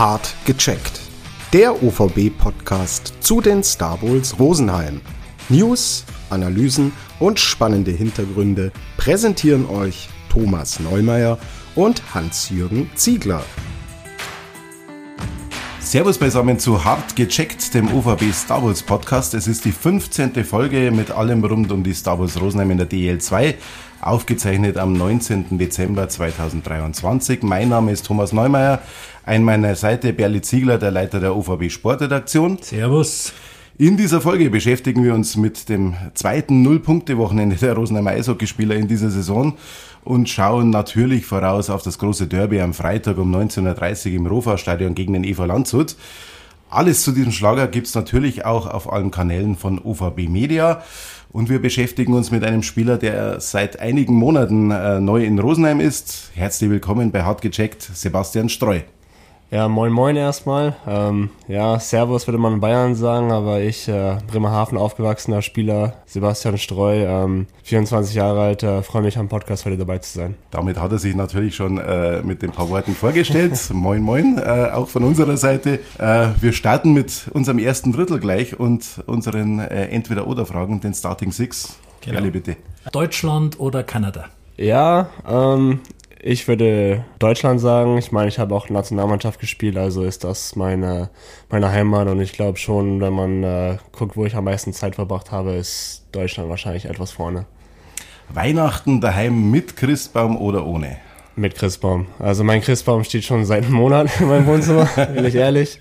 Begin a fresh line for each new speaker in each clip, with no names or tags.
Hart gecheckt. Der OVB-Podcast zu den Star Bowls Rosenheim. News, Analysen und spannende Hintergründe präsentieren euch Thomas Neumeier und Hans-Jürgen Ziegler.
Servus beisammen zu Hart gecheckt, dem OVB Star Wars Podcast. Es ist die 15. Folge mit allem rund um die Star Wars Rosenheim in der DL2, aufgezeichnet am 19. Dezember 2023. Mein Name ist Thomas Neumeier, an meiner Seite Berli Ziegler, der Leiter der OVB Sportredaktion.
Servus.
In dieser Folge beschäftigen wir uns mit dem zweiten Null-Punkte-Wochenende der Rosenheimer Eishockeyspieler in dieser Saison und schauen natürlich voraus auf das große Derby am Freitag um 19.30 Uhr im Rofa-Stadion gegen den EV Landshut. Alles zu diesem Schlager gibt's natürlich auch auf allen Kanälen von OVB Media. Und wir beschäftigen uns mit einem Spieler, der seit einigen Monaten äh, neu in Rosenheim ist. Herzlich willkommen bei Hart gecheckt, Sebastian Streu.
Ja, moin moin erstmal. Ähm, ja, Servus würde man in Bayern sagen, aber ich, äh, Bremerhaven aufgewachsener Spieler, Sebastian Streu, ähm, 24 Jahre alt, äh, freue mich am Podcast heute dabei zu sein.
Damit hat er sich natürlich schon äh, mit den paar Worten vorgestellt. moin moin, äh, auch von unserer Seite. Äh, wir starten mit unserem ersten Drittel gleich und unseren äh, Entweder-Oder-Fragen, den Starting Six.
Genau.
Ehrlich bitte.
Deutschland oder Kanada?
Ja, ähm, ich würde Deutschland sagen. Ich meine, ich habe auch Nationalmannschaft gespielt, also ist das meine, meine Heimat. Und ich glaube schon, wenn man äh, guckt, wo ich am meisten Zeit verbracht habe, ist Deutschland wahrscheinlich etwas vorne.
Weihnachten daheim mit Christbaum oder ohne?
Mit Christbaum. Also mein Christbaum steht schon seit einem Monat in meinem Wohnzimmer, bin ich ehrlich.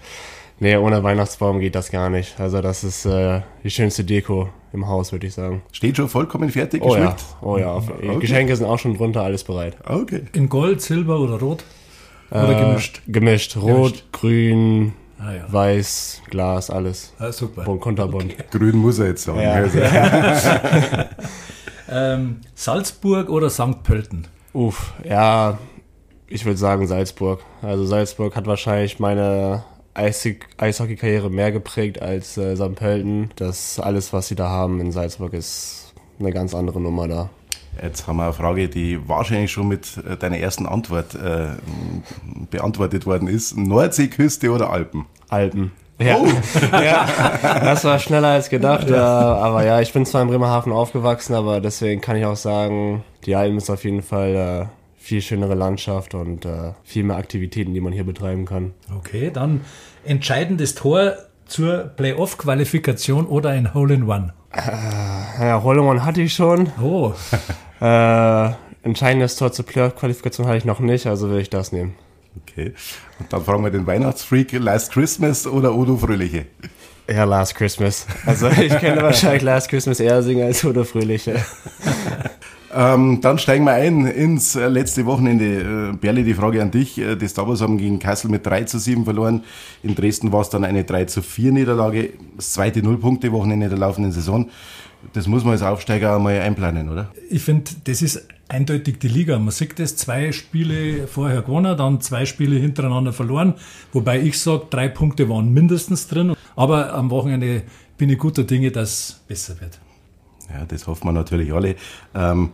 Nee, ohne Weihnachtsbaum geht das gar nicht. Also das ist äh, die schönste Deko im Haus, würde ich sagen.
Steht schon vollkommen fertig
Oh ja,
geschmückt?
oh ja.
Okay.
Geschenke sind auch schon drunter, alles bereit.
Okay.
In Gold, Silber oder Rot? Oder
Äh,
gemischt?
Gemischt. Rot,
Gemischt.
grün,
Ah ja.
weiß, Glas, alles.
Ah, super.
Bunt, kunterbunt.
Grün muss er jetzt sagen.
Ja.
Also,
Ähm, Salzburg oder St. Pölten?
Uff, ja, ich würde sagen Salzburg. Also Salzburg hat wahrscheinlich meine Eishockey-Karriere mehr geprägt als äh, St. Pölten. Das alles, was sie da haben in Salzburg, ist eine ganz andere Nummer da.
Jetzt haben wir eine Frage, die wahrscheinlich schon mit äh, deiner ersten Antwort äh, beantwortet worden ist. Nordseeküste oder Alpen?
Alpen. Ja.
Oh.
ja, das war schneller als gedacht. Ja. Aber ja, ich bin zwar in Bremerhaven aufgewachsen, aber deswegen kann ich auch sagen, die Alpen ist auf jeden Fall äh, viel schönere Landschaft und äh, viel mehr Aktivitäten, die man hier betreiben kann.
Okay, dann entscheidendes Tor zur Playoff-Qualifikation oder ein Hole-in-One?
Ja, Holloman hatte ich schon.
Oh,
Äh, entscheidendes Tor zur Playoff-Qualifikation hatte ich noch nicht, also will ich das nehmen.
Okay. Und dann fragen wir den Weihnachtsfreak, Last Christmas oder Odo Fröhliche?
Ja, Last Christmas. Also ich könnte wahrscheinlich Last Christmas eher singen als Oder Fröhliche.
Ähm, dann steigen wir ein ins äh, letzte Wochenende. Äh, Berli, die Frage an dich. Äh, die Starbers haben gegen Kassel mit 3 zu 7 verloren. In Dresden war es dann eine 3 zu 4 Niederlage. Das zweite Nullpunkte-Wochenende der laufenden Saison. Das muss man als Aufsteiger einmal einplanen, oder?
ich finde, das ist eindeutig die Liga. Man sieht das, zwei Spiele vorher gewonnen, dann zwei Spiele hintereinander verloren. Wobei ich sage, drei Punkte waren mindestens drin. Aber am Wochenende bin ich guter Dinge, dass es besser wird.
Ja, das hoffen wir natürlich alle. Ähm,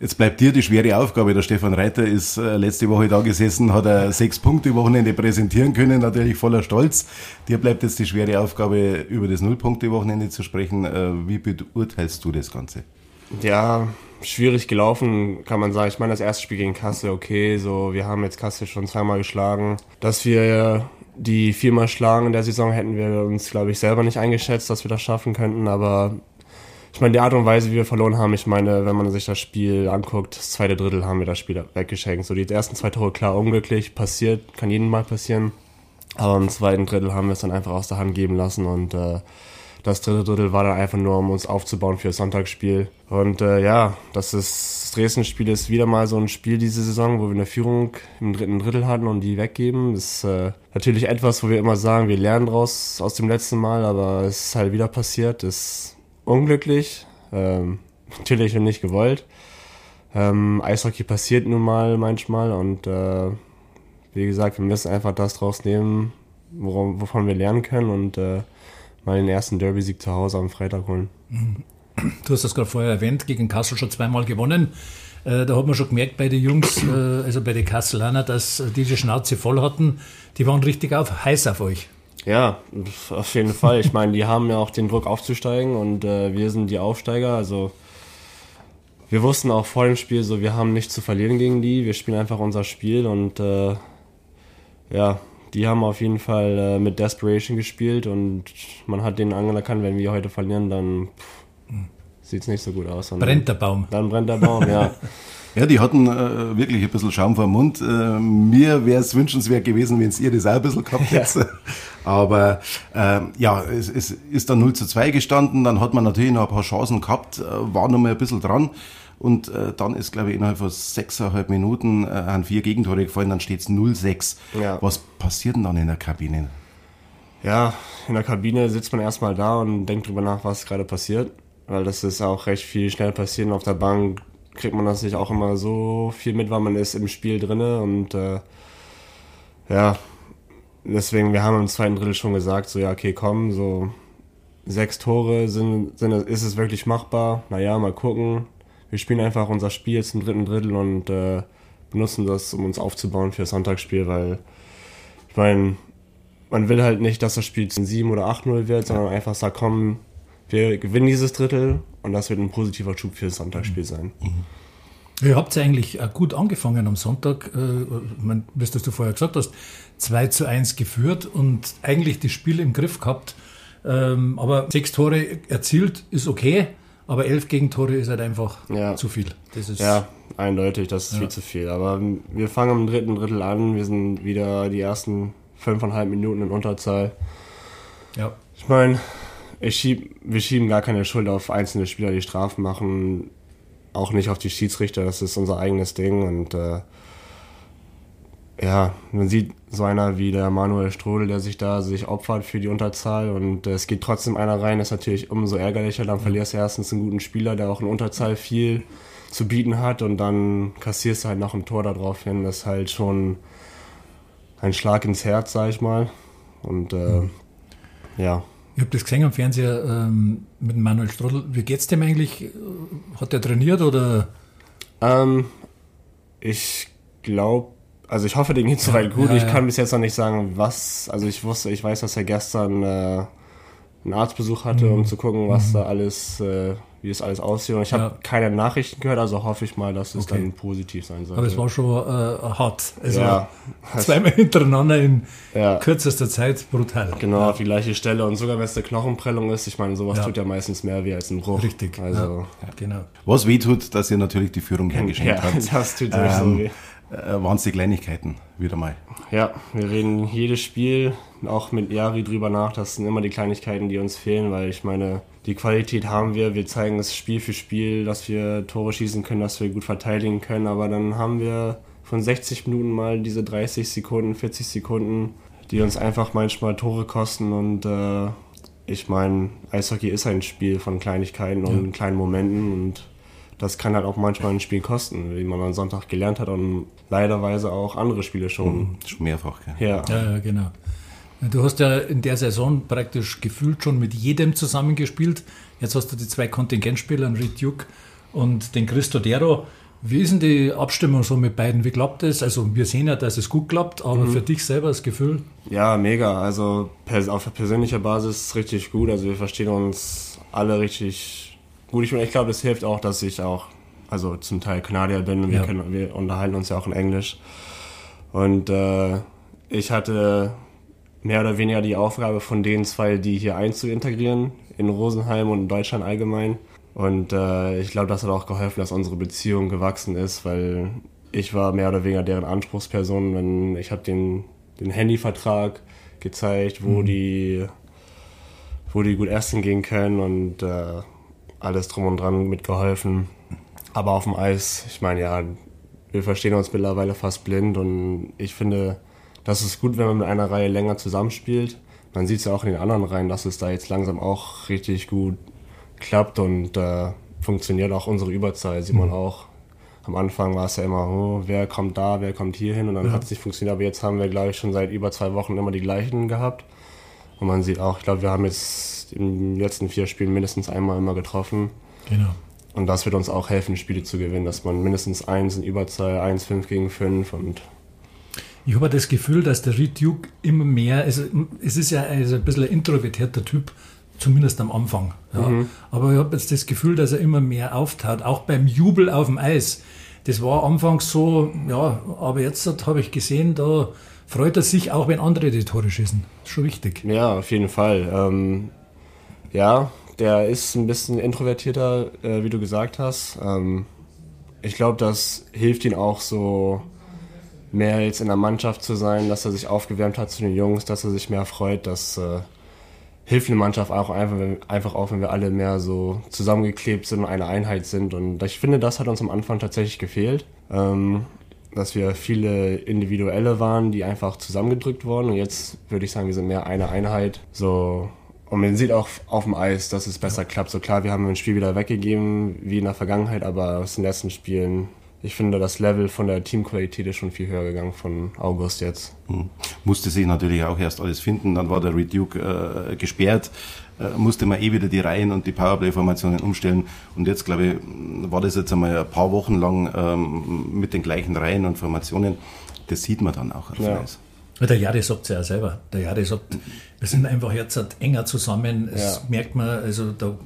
jetzt bleibt dir die schwere Aufgabe. Der Stefan Reiter ist äh, letzte Woche da gesessen, hat er sechs Punkte Wochenende präsentieren können, natürlich voller Stolz. Dir bleibt jetzt die schwere Aufgabe, über das Nullpunkte-Wochenende zu sprechen. Äh, wie beurteilst du das Ganze?
Ja, schwierig gelaufen, kann man sagen. Ich meine, das erste Spiel gegen Kassel, okay, so, wir haben jetzt Kassel schon zweimal geschlagen. Dass wir die viermal schlagen in der Saison, hätten wir uns, glaube ich, selber nicht eingeschätzt, dass wir das schaffen könnten, aber ich meine, die Art und Weise, wie wir verloren haben, ich meine, wenn man sich das Spiel anguckt, das zweite Drittel haben wir das Spiel weggeschenkt. So, die ersten zwei Tore, klar, unglücklich, passiert, kann jedem mal passieren. Aber im zweiten Drittel haben wir es dann einfach aus der Hand geben lassen und äh, das dritte Drittel war dann einfach nur, um uns aufzubauen für das Sonntagsspiel. Und äh, ja, das ist das Dresden-Spiel ist wieder mal so ein Spiel diese Saison, wo wir eine Führung im dritten Drittel hatten und die weggeben. Das ist äh, natürlich etwas, wo wir immer sagen, wir lernen draus aus dem letzten Mal, aber es ist halt wieder passiert. Das unglücklich, ähm, natürlich und nicht gewollt. Ähm, Eishockey passiert nun mal manchmal und äh, wie gesagt, wir müssen einfach das draus nehmen, worum, wovon wir lernen können und äh, mal den ersten Derby-Sieg zu Hause am Freitag holen.
Du hast das gerade vorher erwähnt, gegen Kassel schon zweimal gewonnen. Äh, da hat man schon gemerkt bei den Jungs, äh, also bei den Kasselaner, dass die die Schnauze voll hatten. Die waren richtig auf, heiß auf euch.
Ja, auf jeden Fall. Ich meine, die haben ja auch den Druck aufzusteigen und äh, wir sind die Aufsteiger. Also wir wussten auch vor dem Spiel so, wir haben nichts zu verlieren gegen die. Wir spielen einfach unser Spiel und äh, ja, die haben auf jeden Fall äh, mit Desperation gespielt und man hat denen anerkannt, wenn wir heute verlieren, dann sieht es nicht so gut aus. Und
brennt der Baum.
Dann brennt der Baum, ja.
Ja, die hatten äh, wirklich ein bisschen Schaum vor dem Mund. Äh, mir wäre es wünschenswert gewesen, wenn es ihr das auch ein bisschen gehabt hätte. Ja. Aber äh, ja, es, es ist dann 0 zu 2 gestanden, dann hat man natürlich noch ein paar Chancen gehabt, äh, war noch mal ein bisschen dran. Und äh, dann ist, glaube ich, innerhalb von sechseinhalb Minuten äh, an vier Gegentore gefallen, dann steht es 0-6. Ja. Was passiert denn dann in der Kabine?
Ja, in der Kabine sitzt man erstmal da und denkt drüber nach, was gerade passiert. Weil das ist auch recht viel schnell passiert. Auf der Bank kriegt man das nicht auch immer so viel mit, weil man ist im Spiel drinne und äh, ja, deswegen, wir haben im zweiten Drittel schon gesagt, so ja, okay, komm, so sechs Tore sind, sind ist es wirklich machbar? Naja, mal gucken wir spielen einfach unser Spiel jetzt im dritten Drittel und äh, benutzen das, um uns aufzubauen für das Sonntagsspiel, weil ich meine, man will halt nicht, dass das Spiel 7 oder 8-0 wird, sondern einfach sagt, komm, wir gewinnen dieses Drittel und das wird ein positiver Schub für das Sonntagsspiel mhm. sein.
Mhm. Ihr habt eigentlich gut angefangen am Sonntag, äh, wie du vorher gesagt hast, 2 zu 1 geführt und eigentlich das Spiel im Griff gehabt. Ähm, aber sechs Tore erzielt ist okay. Aber elf Gegentore ist halt einfach ja. zu viel.
ja, eindeutig, das ist ja. viel zu viel. Aber wir fangen im dritten Drittel an. Wir sind wieder die ersten fünfeinhalb Minuten in Unterzahl. Ja. Ich meine, ich schieb, wir schieben gar keine Schuld auf einzelne Spieler, die Strafen machen. Auch nicht auf die Schiedsrichter. Das ist unser eigenes Ding. Und äh, ja, man sieht so einer wie der Manuel Strodel, der sich da sich opfert für die Unterzahl und äh, es geht trotzdem einer rein, das ist natürlich umso ärgerlicher. Dann verlierst du erstens einen guten Spieler, der auch in Unterzahl viel zu bieten hat und dann kassierst du halt noch ein Tor darauf hin. Das ist halt schon ein Schlag ins Herz, sag ich mal. Und äh, mhm. ja.
Ich habe das gesehen am Fernseher ähm, mit Manuel Strodel. Wie geht's dem eigentlich? Hat er trainiert oder?
Ähm, ich glaube, also ich hoffe, dem geht soweit gut. Ja, ich kann bis jetzt noch nicht sagen, was. Also ich wusste, ich weiß, dass er gestern äh, einen Arztbesuch hatte, mhm. um zu gucken, was mhm. da alles, äh, wie es alles aussieht. Und ich habe ja. keine Nachrichten gehört, also hoffe ich mal, dass es okay. dann positiv sein soll.
Aber es war schon äh, hart. Also ja. zweimal hintereinander in ja. kürzester Zeit brutal.
Genau, auf die gleiche Stelle. Und sogar wenn es eine Knochenprellung ist, ich meine, sowas tut ja meistens mehr weh als ein Bruch.
Richtig.
Also,
genau. Was weh tut, dass ihr natürlich die Führung hergeschenkt habt.
Ja, das tut ähm, so weh
äh, waren es die Kleinigkeiten wieder mal.
Ja, wir reden jedes Spiel auch mit Yari drüber nach. Das sind immer die Kleinigkeiten, die uns fehlen, weil ich meine, die Qualität haben wir. Wir zeigen es Spiel für Spiel, dass wir Tore schießen können, dass wir gut verteidigen können. Aber dann haben wir von 60 Minuten mal diese 30 Sekunden, 40 Sekunden, die uns einfach manchmal Tore kosten. Und äh, ich meine, Eishockey ist ein Spiel von Kleinigkeiten und kleinen Momenten und das kann halt auch manchmal ein Spiel kosten, wie man am Sonntag gelernt hat und leiderweise auch andere Spiele schon. Mhm,
schon mehrfach,
ja. ja. Ja, genau. Du hast ja in der Saison praktisch gefühlt schon mit jedem zusammengespielt. Jetzt hast du die zwei Kontingentspieler, den Reed Duke und den Christo Dero. Wie ist denn die Abstimmung so mit beiden? Wie klappt das? Also wir sehen ja, dass es gut klappt, aber mhm. für dich selber das Gefühl?
Ja, mega. Also auf persönlicher Basis richtig gut. Also wir verstehen uns alle richtig gut, ich, ich glaube, es hilft auch, dass ich auch, also zum Teil Kanadier bin und ja. wir, können, wir unterhalten uns ja auch in Englisch. Und äh, ich hatte mehr oder weniger die Aufgabe von den zwei, die hier einzuintegrieren, in Rosenheim und in Deutschland allgemein. Und äh, ich glaube, das hat auch geholfen, dass unsere Beziehung gewachsen ist, weil ich war mehr oder weniger deren Anspruchsperson. Wenn ich habe den, den Handyvertrag gezeigt, wo mhm. die wo die gut essen gehen können und äh, alles drum und dran mitgeholfen. Aber auf dem Eis, ich meine, ja, wir verstehen uns mittlerweile fast blind und ich finde, das ist gut, wenn man mit einer Reihe länger zusammenspielt. Man sieht es ja auch in den anderen Reihen, dass es da jetzt langsam auch richtig gut klappt und äh, funktioniert auch unsere Überzahl, sieht man mhm. auch. Am Anfang war es ja immer, oh, wer kommt da, wer kommt hier hin und dann ja. hat es nicht funktioniert. Aber jetzt haben wir, glaube ich, schon seit über zwei Wochen immer die gleichen gehabt. Und man sieht auch, ich glaube, wir haben jetzt in den letzten vier Spielen mindestens einmal immer getroffen.
Genau.
und das wird uns auch helfen, Spiele zu gewinnen, dass man mindestens eins in Überzahl, eins, fünf gegen fünf und
ich habe das Gefühl, dass der Reed Duke immer mehr, also es ist ja also ein bisschen ein introvertierter Typ, zumindest am Anfang. Ja. Mhm. Aber ich habe jetzt das Gefühl, dass er immer mehr auftaut, auch beim Jubel auf dem Eis. Das war anfangs so, ja, aber jetzt habe ich gesehen, da freut er sich auch, wenn andere die Tore schießen. Das ist schon wichtig.
Ja, auf jeden Fall. Ähm, ja, der ist ein bisschen introvertierter, äh, wie du gesagt hast. Ähm, ich glaube, das hilft ihm auch so mehr jetzt in der Mannschaft zu sein, dass er sich aufgewärmt hat zu den Jungs, dass er sich mehr freut. Das äh, hilft der Mannschaft auch einfach, einfach auch, wenn wir alle mehr so zusammengeklebt sind und eine Einheit sind. Und ich finde, das hat uns am Anfang tatsächlich gefehlt. Ähm, dass wir viele Individuelle waren, die einfach zusammengedrückt wurden. Und jetzt würde ich sagen, wir sind mehr eine Einheit. So und man sieht auch auf dem Eis, dass es besser klappt. So klar, wir haben ein Spiel wieder weggegeben, wie in der Vergangenheit, aber aus den letzten Spielen, ich finde, das Level von der Teamqualität ist schon viel höher gegangen von August jetzt.
Hm. Musste sich natürlich auch erst alles finden. Dann war der Reduke äh, gesperrt, äh, musste man eh wieder die Reihen und die Powerplay-Formationen umstellen. Und jetzt, glaube ich, war das jetzt einmal ein paar Wochen lang ähm, mit den gleichen Reihen und Formationen. Das sieht man dann auch ja.
Der Jari sagt es ja selber. Der Jari sagt, wir sind einfach jetzt enger zusammen. Das ja. merkt man, also da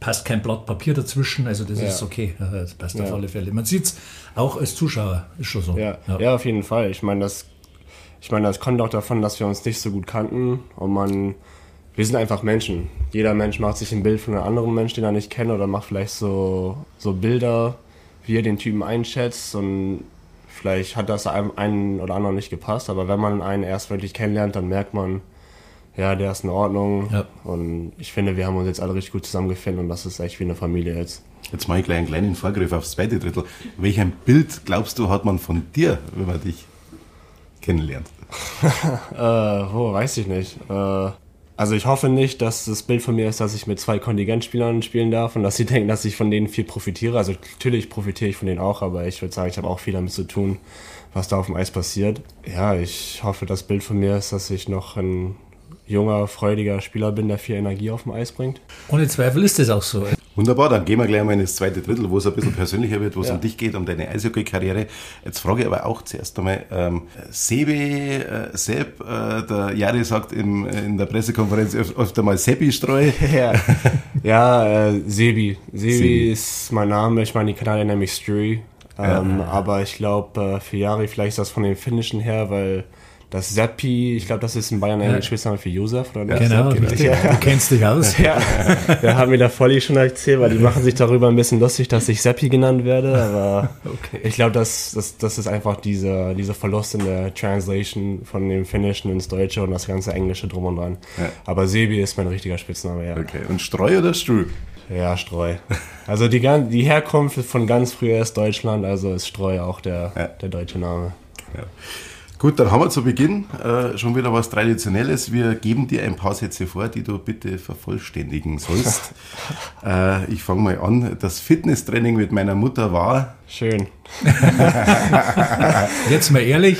passt kein Blatt Papier dazwischen. Also das ja. ist okay. Das passt ja. auf alle Fälle. Man sieht es auch als Zuschauer, ist schon so.
Ja, ja. auf jeden Fall. Ich meine, das, ich meine, das kommt auch davon, dass wir uns nicht so gut kannten und man, wir sind einfach Menschen. Jeder Mensch macht sich ein Bild von einem anderen Mensch, den er nicht kennt, oder macht vielleicht so, so Bilder, wie er den Typen einschätzt und Vielleicht hat das einem einen oder anderen nicht gepasst, aber wenn man einen erst wirklich kennenlernt, dann merkt man, ja, der ist in Ordnung. Ja. Und ich finde, wir haben uns jetzt alle richtig gut zusammengefunden und das ist echt wie eine Familie jetzt.
Jetzt mache ich gleich einen kleinen Vorgriff aufs zweite Drittel. Welch ein Bild glaubst du, hat man von dir, wenn man dich kennenlernt?
äh, oh, weiß ich nicht. Äh, also ich hoffe nicht, dass das Bild von mir ist, dass ich mit zwei Kontingentspielern spielen darf und dass sie denken, dass ich von denen viel profitiere. Also natürlich profitiere ich von denen auch, aber ich würde sagen, ich habe auch viel damit zu tun, was da auf dem Eis passiert. Ja, ich hoffe, das Bild von mir ist, dass ich noch ein junger, freudiger Spieler bin, der viel Energie auf dem Eis bringt.
Ohne Zweifel ist das auch so.
Wunderbar, dann gehen wir gleich mal in das zweite Drittel, wo es ein bisschen persönlicher wird, wo es ja. um dich geht, um deine Eishockey-Karriere. Jetzt frage ich aber auch zuerst einmal, ähm, Sebi, äh, Sepp, äh, der Jari sagt im, in der Pressekonferenz oft einmal Seppi-Streu.
Ja, ja äh, Sebi. Sebi. Sebi ist mein Name, ich meine, die Kanadier nennen mich Strui. Ähm, ja. Aber ich glaube, äh, für Jari, vielleicht ist das von den Finnischen her, weil das Seppi, ich glaube, das ist in Bayern ein Spitzname für Josef, oder
nicht? Genau, richtig. Ja. du kennst dich aus.
Ja, da haben wir da Volli schon erzählt, weil die machen sich darüber ein bisschen lustig, dass ich Seppi genannt werde, aber okay. ich glaube, das, das, das ist einfach dieser diese Verlust in der Translation von dem Finnischen ins Deutsche und das ganze Englische drum und dran. Ja. Aber Sebi ist mein richtiger Spitzname, ja.
Okay, und Streu oder Strü?
Ja, Streu. Also die, die Herkunft von ganz früher ist Deutschland, also ist Streu auch der, ja. der deutsche Name. Ja.
Gut, dann haben wir zu Beginn äh, schon wieder was Traditionelles. Wir geben dir ein paar Sätze vor, die du bitte vervollständigen sollst. äh, ich fange mal an. Das Fitnesstraining mit meiner Mutter war.
Schön.
Jetzt mal ehrlich.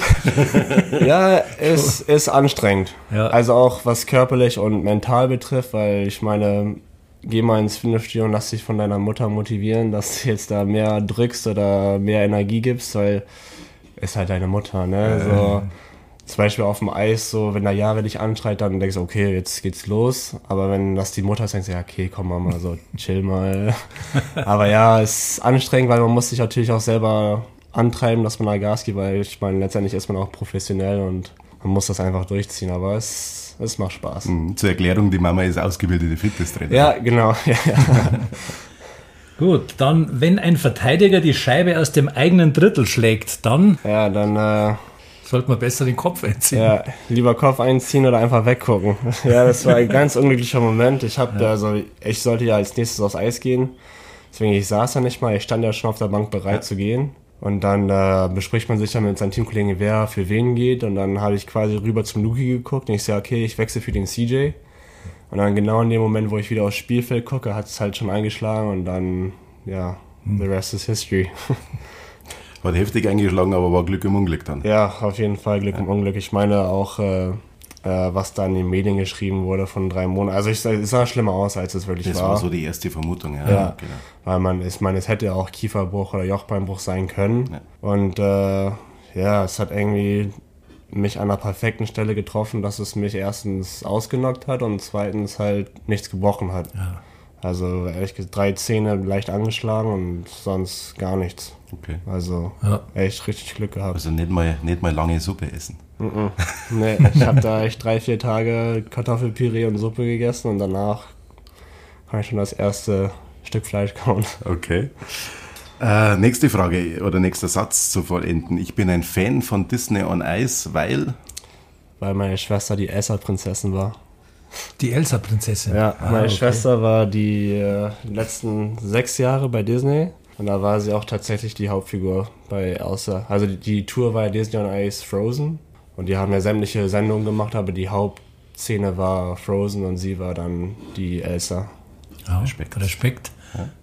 ja, es ist anstrengend. Ja. Also auch was körperlich und mental betrifft, weil ich meine, geh mal ins Fitnessstudio und lass dich von deiner Mutter motivieren, dass du jetzt da mehr drückst oder mehr Energie gibst, weil ist halt deine Mutter, ne? So, zum Beispiel auf dem Eis, so, wenn der Jahre dich anschreit, dann denkst du, okay, jetzt geht's los. Aber wenn das die Mutter ist, denkst du, ja, okay, komm mal, so, chill mal. Aber ja, es ist anstrengend, weil man muss sich natürlich auch selber antreiben, dass man da Gas gibt, weil ich meine, letztendlich ist man auch professionell und man muss das einfach durchziehen, aber es, es macht Spaß.
Mhm, zur Erklärung, die Mama ist ausgebildete Fitnesstrainerin.
Ja, genau. Ja, ja.
Gut, dann, wenn ein Verteidiger die Scheibe aus dem eigenen Drittel schlägt, dann.
Ja, dann. Äh,
sollte man besser den Kopf einziehen.
Ja, lieber Kopf einziehen oder einfach weggucken. Ja, das war ein ganz unglücklicher Moment. Ich habe, ja. also, ich sollte ja als nächstes aufs Eis gehen. Deswegen, ich saß ja nicht mal. Ich stand ja schon auf der Bank bereit ja. zu gehen. Und dann äh, bespricht man sich dann mit seinen Teamkollegen, wer für wen geht. Und dann habe ich quasi rüber zum Luki geguckt und ich sage, okay, ich wechsle für den CJ. Und dann genau in dem Moment, wo ich wieder aufs Spielfeld gucke, hat es halt schon eingeschlagen und dann, ja, the rest is history.
Hat heftig eingeschlagen, aber war Glück im Unglück dann.
Ja, auf jeden Fall Glück ja. im Unglück. Ich meine auch, äh, äh, was da in den Medien geschrieben wurde von drei Monaten. Also ich, es sah schlimmer aus, als es wirklich
Das
war.
war so die erste Vermutung, ja.
Ja,
Genau.
weil man, ich meine, es hätte auch Kieferbruch oder Jochbeinbruch sein können.
Ja.
Und äh, ja, es hat irgendwie mich an der perfekten Stelle getroffen, dass es mich erstens ausgenockt hat und zweitens halt nichts gebrochen hat.
Ja.
Also ehrlich gesagt, drei Zähne leicht angeschlagen und sonst gar nichts.
Okay.
Also
Ja.
echt richtig Glück gehabt.
Also nicht mal, nicht mal lange Suppe essen.
Nee, ich habe da echt drei, vier Tage Kartoffelpüree und Suppe gegessen und danach kann ich schon das erste Stück Fleisch kauen.
Okay. Äh, nächste Frage oder nächster Satz zu vollenden. Ich bin ein Fan von Disney on Ice, weil.
Weil meine Schwester die Elsa-Prinzessin war.
Die Elsa-Prinzessin.
Ja,
Ah,
meine
okay.
Schwester war die äh, letzten sechs Jahre bei Disney und da war sie auch tatsächlich die Hauptfigur bei Elsa. Also die, die Tour war Disney on Ice Frozen und die haben ja sämtliche Sendungen gemacht, aber die Hauptszene war Frozen und sie war dann die Elsa.
Ja,
Respekt.
Respekt.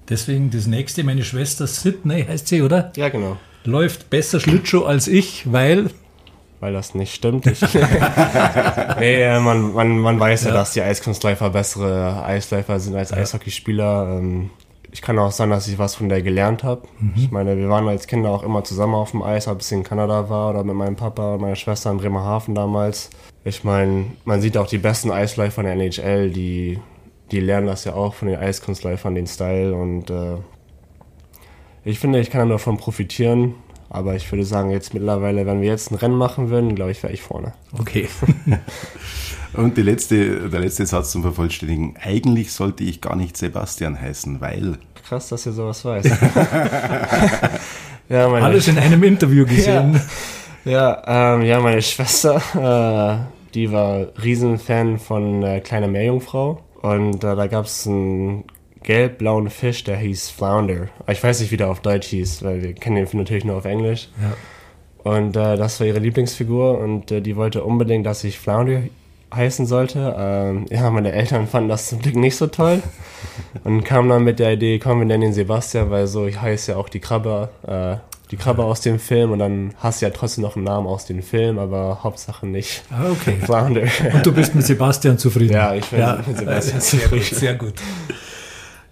Deswegen das nächste, meine Schwester Sydney heißt sie, oder?
Ja, genau.
Läuft besser Schlittschuh als ich, weil.
Weil das nicht stimmt. Ich, nee, äh, man, man, man weiß ja,
Ja.
dass die Eiskunstläufer bessere Eisläufer sind als Eishockeyspieler. Ähm, ich kann auch sagen, dass ich was von der gelernt habe. Ich meine, wir waren als Kinder auch immer zusammen auf dem Eis, ob es in Kanada war oder mit meinem Papa und meiner Schwester in Bremerhaven damals. Ich meine, man sieht auch die besten Eisläufer in der NHL, die, die lernen das ja auch von den Eiskunstläufern, den Style. Und äh, ich finde, ich kann davon profitieren. Aber ich würde sagen, jetzt mittlerweile, wenn wir jetzt ein Rennen machen würden, glaube ich, wäre ich vorne.
Okay.
Und die letzte, der letzte Satz zum Vervollständigen. Eigentlich sollte ich gar nicht Sebastian heißen, weil.
Krass, dass ihr sowas weiß. ja, meine,
Alles in einem Interview gesehen.
ja, ähm, ja, meine Schwester, äh, die war Riesenfan von äh, Kleine Meerjungfrau. Und äh, da gab es einen gelb-blauen Fisch, der hieß Flounder. Ich weiß nicht, wie der auf Deutsch hieß, weil wir kennen den natürlich nur auf Englisch.
Ja.
Und äh, das war ihre Lieblingsfigur und äh, die wollte unbedingt, dass ich Flounder heißen sollte. Ähm, ja, meine Eltern fanden das zum Glück nicht so toll und kamen dann mit der Idee, komm, wir nennen ihn Sebastian, weil so ich heiße ja auch die Krabbe, äh, die Krabbe aus dem Film und dann hast du ja trotzdem noch einen Namen aus dem Film, aber Hauptsache nicht
Ah, okay.
Flounder.
Und du bist mit Sebastian zufrieden.
Ja, ich bin mit Sebastian
sehr gut,
zufrieden.
sehr gut.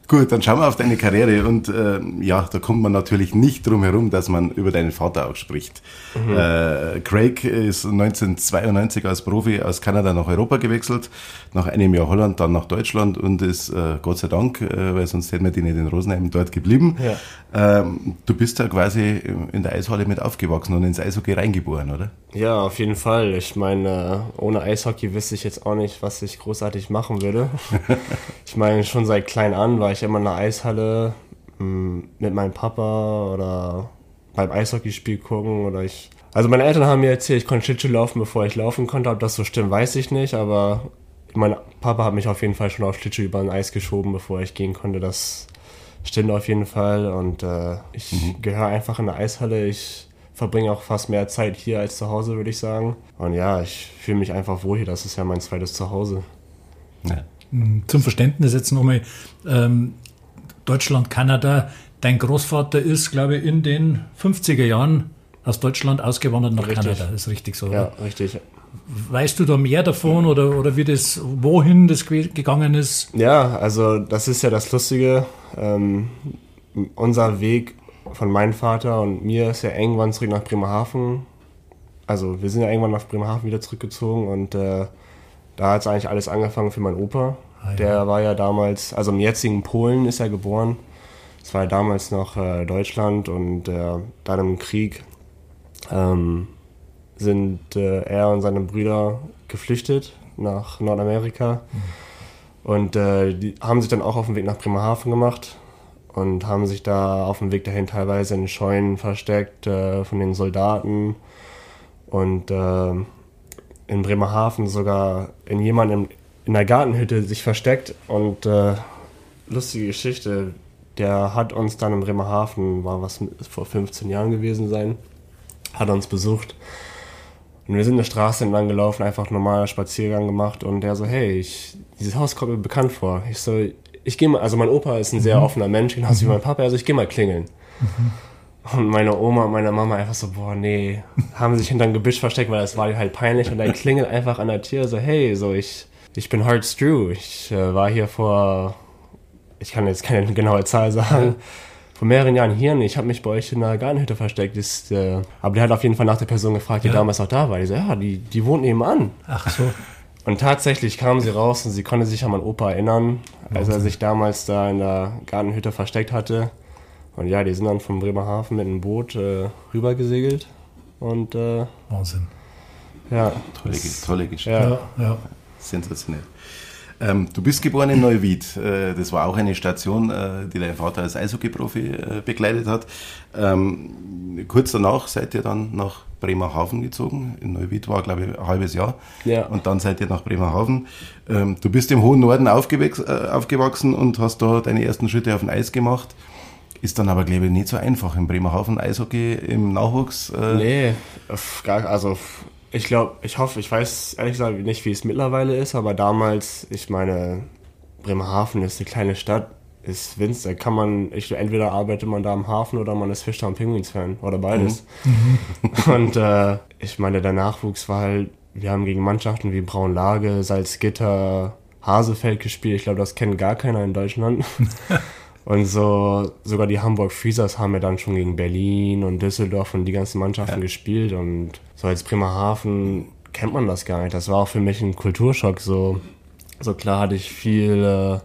Gut, dann schauen wir auf deine Karriere und äh, ja, da kommt man natürlich nicht drum herum, dass man über deinen Vater auch spricht. Äh, Craig ist 1992 als Profi aus Kanada nach Europa gewechselt, nach einem Jahr Holland, dann nach Deutschland und ist äh, Gott sei Dank, äh, weil sonst hätten wir die nicht in Rosenheim dort geblieben. Ähm, du bist ja quasi in der Eishalle mit aufgewachsen und ins Eishockey reingeboren, oder?
Ja, auf jeden Fall. Ich meine, äh, ohne Eishockey wüsste ich jetzt auch nicht, was ich großartig machen würde. ich meine, schon seit klein an war ich immer in der Eishalle mh, mit meinem Papa oder beim Eishockeyspiel gucken oder ich. Also meine Eltern haben mir erzählt, ich konnte Schlittschuh laufen, bevor ich laufen konnte. Ob das so stimmt, weiß ich nicht, aber mein Papa hat mich auf jeden Fall schon auf Schlittschuh über ein Eis geschoben, bevor ich gehen konnte. Das stimmt auf jeden Fall und äh, ich gehöre einfach in der Eishalle. Ich verbringe auch fast mehr Zeit hier als zu Hause, würde ich sagen. Und ja, ich fühle mich einfach wohl hier. Das ist ja mein zweites Zuhause.
Ja.
Zum Verständnis jetzt nochmal, ähm, Deutschland, Kanada, dein Großvater ist, glaube ich, in den 50er Jahren aus Deutschland ausgewandert nach
Richtig.
Kanada. Das ist richtig so.
Ja,
Oder?
richtig.
Weißt du da mehr davon oder, oder wie das, wohin das ge- gegangen ist?
Ja, also das ist ja das Lustige. Ähm, unser Weg von meinem Vater und mir ist ja irgendwann zurück nach Bremerhaven. Also wir sind ja irgendwann nach Bremerhaven wieder zurückgezogen und äh, da hat es eigentlich alles angefangen für meinen Opa.
Ah, ja.
Der war ja damals, also im jetzigen Polen ist er geboren. Das war ja damals noch äh, Deutschland und äh, dann im Krieg ähm, sind äh, er und seine Brüder geflüchtet nach Nordamerika. Und äh, die haben sich dann auch auf den Weg nach Bremerhaven gemacht und haben sich da auf dem Weg dahin teilweise in Scheunen versteckt äh, von den Soldaten. Und äh, in Bremerhaven sogar in jemandem in der Gartenhütte sich versteckt. Und äh, lustige Geschichte, der hat uns dann in Bremerhaven, war was vor 15 Jahren gewesen sein, hat uns besucht. Und wir sind eine Straße entlang gelaufen, einfach normaler Spaziergang gemacht und der so, hey, ich, dieses Haus kommt mir bekannt vor. Ich so, ich gehe mal, also mein Opa ist ein sehr offener Mensch, genauso wie mein Papa, also ich gehe mal klingeln. Und meine Oma und meine Mama einfach so, boah, nee, haben sich hinterm Gebüsch versteckt, weil das war halt peinlich. Und dann klingelt einfach an der Tür so, hey, so ich, ich bin Hart Strew. Ich äh, war hier vor, ich kann jetzt keine genaue Zahl sagen, vor mehreren Jahren hier und ich habe mich bei euch in der Gartenhütte versteckt. Ist, äh, aber der hat auf jeden Fall nach der Person gefragt, die
Ja.
damals auch da war. Die so, ja, die, die wohnt nebenan.
Ach so.
Und tatsächlich kam sie raus und sie konnte sich an meinen Opa erinnern, als er sich damals da in der Gartenhütte versteckt hatte. Und ja, die sind dann vom Bremerhaven mit einem Boot äh, rübergesegelt. Und äh,
Wahnsinn.
ja,
Tolle, tolle Geschichte.
Ja.
Ja, ja.
Sensationell. Ähm, du bist geboren in Neuwied. Äh, das war auch eine Station, äh, die dein Vater als Eishockey-Profi äh, begleitet hat. Ähm, kurz danach seid ihr dann nach Bremerhaven gezogen. In Neuwied war, glaube ich, ein halbes Jahr.
Ja.
Und dann seid ihr nach Bremerhaven. Ähm, du bist im hohen Norden äh, aufgewachsen und hast da deine ersten Schritte auf dem Eis gemacht. Ist dann aber, glaube ich, nicht so einfach in Bremerhaven Eishockey im Nachwuchs. Äh,
Nee, also ich glaube, ich hoffe, ich weiß ehrlich gesagt nicht, wie es mittlerweile ist, aber damals, ich meine, Bremerhaven ist eine kleine Stadt, ist winzig. Da kann man, ich, entweder arbeitet man da am Hafen oder man ist Fischtown Penguins-Fan oder beides. Und äh, ich meine, der Nachwuchs war halt, wir haben gegen Mannschaften wie Braunlage, Salzgitter, Hasefeld gespielt. Ich glaube, das kennt gar keiner in Deutschland. Und so, sogar die Hamburg Freezers haben ja dann schon gegen Berlin und Düsseldorf und die ganzen Mannschaften gespielt. Und so als Bremerhaven kennt man das gar nicht. Das war auch für mich ein Kulturschock. So, so klar hatte ich viel, äh,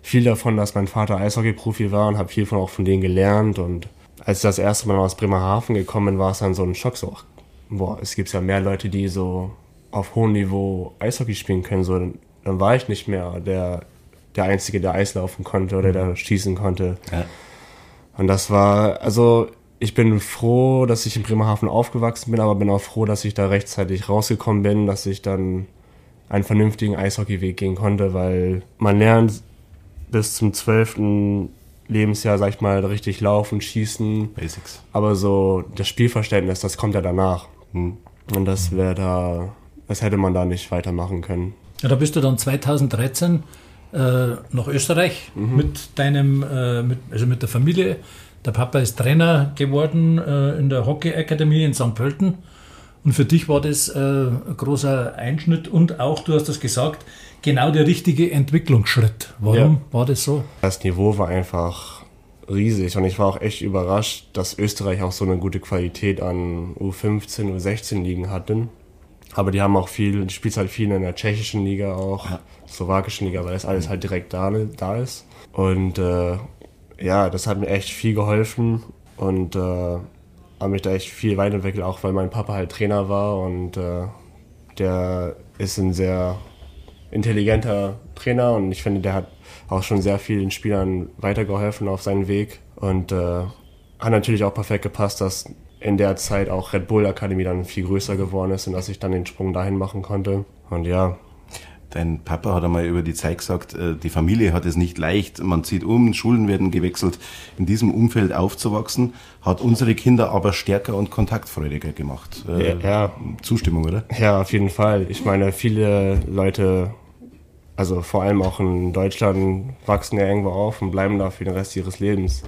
viel davon, dass mein Vater Eishockey-Profi war und habe viel von, auch von denen gelernt. Und als ich das erste Mal aus Bremerhaven gekommen bin, war es dann so ein Schock. So, boah, es gibt ja mehr Leute, die so auf hohem Niveau Eishockey spielen können. So, dann, dann war ich nicht mehr der, der Einzige, der Eis laufen konnte oder der schießen konnte.
Ja.
Und das war, also ich bin froh, dass ich in Bremerhaven aufgewachsen bin, aber bin auch froh, dass ich da rechtzeitig rausgekommen bin, dass ich dann einen vernünftigen Eishockeyweg gehen konnte, weil man lernt bis zum zwölften Lebensjahr, sag ich mal, richtig laufen, schießen,
Basics.
aber so das Spielverständnis, das kommt ja danach.
Hm.
Und das wäre da, das hätte man da nicht weitermachen können.
Ja, da bist du dann 2013 äh, nach Österreich mit deinem, äh, mit, also mit der Familie. Der Papa ist Trainer geworden äh, in der Hockey Akademie in St. Pölten. Und für dich war das äh, ein großer Einschnitt und auch, du hast das gesagt, genau der richtige Entwicklungsschritt. Warum
Ja.
war das so?
Das Niveau war einfach riesig und ich war auch echt überrascht, dass Österreich auch so eine gute Qualität an U15, U16 Ligen hatte. Aber die haben auch viel, die spielt halt viel in der tschechischen Liga auch, slowakischen Liga, weil das alles halt direkt da, da ist. Und äh, ja, das hat mir echt viel geholfen und äh, habe mich da echt viel weiterentwickelt, auch weil mein Papa halt Trainer war und äh, der ist ein sehr intelligenter Trainer und ich finde, der hat auch schon sehr vielen Spielern weitergeholfen auf seinen Weg und äh, hat natürlich auch perfekt gepasst, dass in der Zeit auch Red Bull Akademie dann viel größer geworden ist und dass ich dann den Sprung dahin machen konnte. Und ja,
Dein Papa hat einmal über die Zeit gesagt, äh, die Familie hat es nicht leicht, man zieht um, Schulen werden gewechselt. In diesem Umfeld aufzuwachsen, hat unsere Kinder aber stärker und kontaktfreudiger gemacht. Äh,
Ja, ja.
Zustimmung, oder?
Ja, auf jeden Fall. Ich meine, viele Leute, also vor allem auch in Deutschland, wachsen ja irgendwo auf und bleiben da für den Rest ihres Lebens.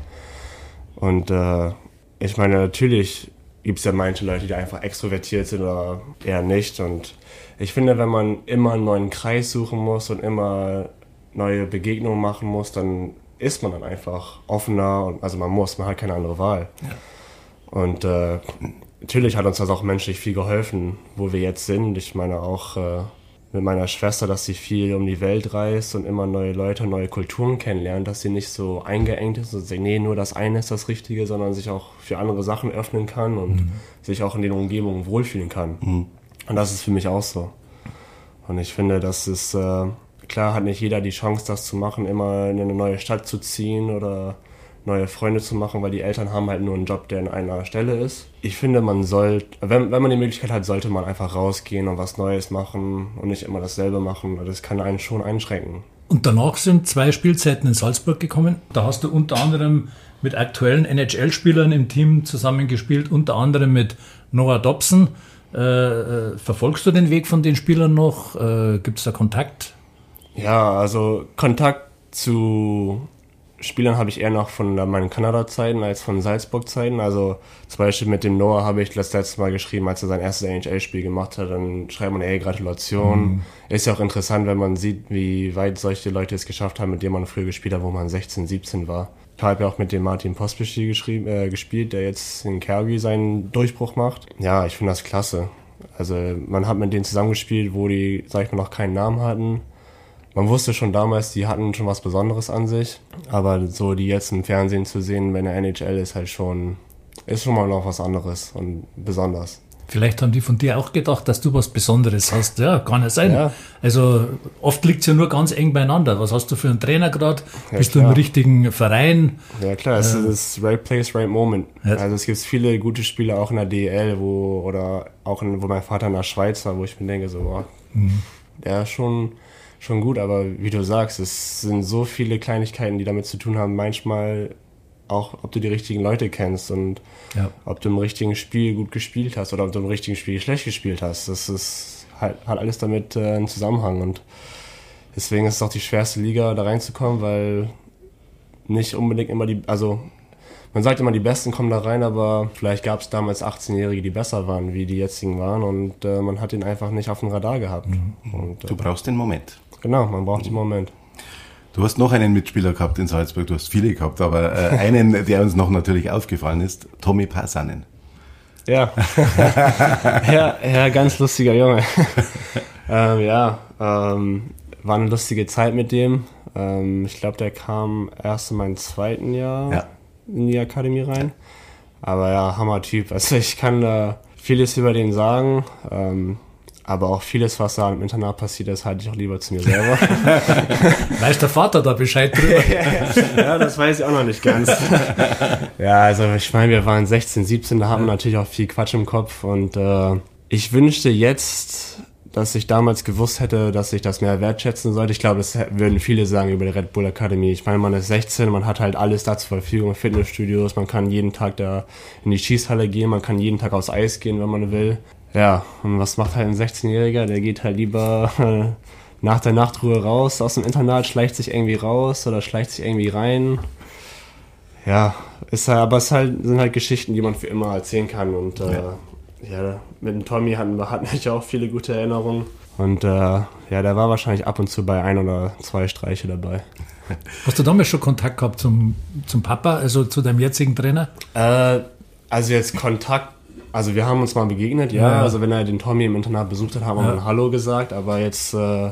Und äh, ich meine, natürlich gibt es ja manche Leute, die einfach extrovertiert sind oder eher nicht. Und ich finde, wenn man immer einen neuen Kreis suchen muss und immer neue Begegnungen machen muss, dann ist man dann einfach offener. Und, also man muss, man hat keine andere Wahl. Und äh, natürlich hat uns das auch menschlich viel geholfen, wo wir jetzt sind. Ich meine auch äh, mit meiner Schwester, dass sie viel um die Welt reist und immer neue Leute, neue Kulturen kennenlernt, dass sie nicht so eingeengt ist und sagt, nee, nur das eine ist das Richtige, sondern sich auch für andere Sachen öffnen kann und sich auch in den Umgebungen wohlfühlen kann. Und das ist für mich auch so. Und ich finde, das ist, äh, klar hat nicht jeder die Chance, das zu machen, immer in eine neue Stadt zu ziehen oder neue Freunde zu machen, weil die Eltern haben halt nur einen Job, der in einer Stelle ist. Ich finde, man sollte, wenn, wenn man die Möglichkeit hat, sollte man einfach rausgehen und was Neues machen und nicht immer dasselbe machen. Das kann einen schon einschränken.
Und danach sind zwei Spielzeiten in Salzburg gekommen. Da hast du unter anderem mit aktuellen NHL-Spielern im Team zusammengespielt, unter anderem mit Noah Dobson. Äh, äh, verfolgst du den Weg von den Spielern noch? Äh, Gibt es da Kontakt?
Ja, also Kontakt zu Spielern habe ich eher noch von meinen Kanada-Zeiten als von Salzburg-Zeiten. Also zum Beispiel mit dem Noah habe ich das letzte Mal geschrieben, als er sein erstes NHL-Spiel gemacht hat. Dann schreibt man, ey, Gratulation. Mhm. Ist ja auch interessant, wenn man sieht, wie weit solche Leute es geschafft haben, mit denen man früher gespielt hat, wo man 16, 17 war. Ich habe ja auch mit dem Martin Pospischil geschrieben, äh, gespielt, der jetzt in Calgary seinen Durchbruch macht. Ja, ich finde das klasse. Also man hat mit denen zusammengespielt, wo die, sag ich mal, noch keinen Namen hatten man wusste schon damals, die hatten schon was Besonderes an sich. Aber so die jetzt im Fernsehen zu sehen, wenn der NHL ist halt schon, ist schon mal noch was anderes und besonders.
Vielleicht haben die von dir auch gedacht, dass du was Besonderes hast. Ja, kann ja sein. Ja. Also oft liegt es ja nur ganz eng beieinander. Was hast du für einen Trainer gerade? Ja, Bist klar. du im richtigen Verein?
Ja klar, es äh, ist right place, right moment. Ja. Also es gibt viele gute Spieler auch in der DL, wo oder auch in, wo mein Vater in der Schweiz war, wo ich mir denke, so, boah, mhm. der ist schon schon gut, aber wie du sagst, es sind so viele Kleinigkeiten, die damit zu tun haben. Manchmal auch, ob du die richtigen Leute kennst und ja. ob du im richtigen Spiel gut gespielt hast oder ob du im richtigen Spiel schlecht gespielt hast. Das ist halt, hat alles damit äh, einen Zusammenhang und deswegen ist es auch die schwerste Liga, da reinzukommen, weil nicht unbedingt immer die, also man sagt immer, die Besten kommen da rein, aber vielleicht gab es damals 18-Jährige, die besser waren, wie die jetzigen waren und äh, man hat ihn einfach nicht auf dem Radar gehabt. Mhm.
Und, äh, du brauchst den Moment.
Genau, man braucht den Moment.
Du hast noch einen Mitspieler gehabt in Salzburg, du hast viele gehabt, aber äh, einen, der uns noch natürlich aufgefallen ist, Tommy Passanen.
Ja. ja, ja, ganz lustiger Junge. ähm, ja, ähm, war eine lustige Zeit mit dem. Ähm, ich glaube, der kam erst in meinem zweiten Jahr ja. in die Akademie rein. Aber ja, Hammer-Typ. Also ich kann da vieles über den sagen. Ähm, aber auch vieles, was da im Internat passiert ist, halte ich auch lieber zu mir selber.
weiß der Vater da Bescheid drüber?
ja, das weiß ich auch noch nicht ganz. ja, also ich meine, wir waren 16, 17, da haben wir natürlich auch viel Quatsch im Kopf und äh, ich wünschte jetzt, dass ich damals gewusst hätte, dass ich das mehr wertschätzen sollte. Ich glaube, das würden viele sagen über die Red Bull Academy. Ich meine, man ist 16, man hat halt alles da zur Verfügung, Fitnessstudios, man kann jeden Tag da in die Schießhalle gehen, man kann jeden Tag aufs Eis gehen, wenn man will. Ja, und was macht halt ein 16-Jähriger? Der geht halt lieber äh, nach der Nachtruhe raus aus dem Internat, schleicht sich irgendwie raus oder schleicht sich irgendwie rein. Ja, ist halt, aber es halt, sind halt Geschichten, die man für immer erzählen kann. Und äh, ja. ja. mit dem Tommy hatten wir hatten auch viele gute Erinnerungen. Und äh, ja, der war wahrscheinlich ab und zu bei ein oder zwei Streiche dabei.
Hast du damals schon Kontakt gehabt zum, zum Papa, also zu deinem jetzigen Trainer?
Äh, also jetzt Kontakt also wir haben uns mal begegnet, ja. ja. Also wenn er den Tommy im Internat besucht hat, haben wir ja. mal Hallo gesagt, aber jetzt äh,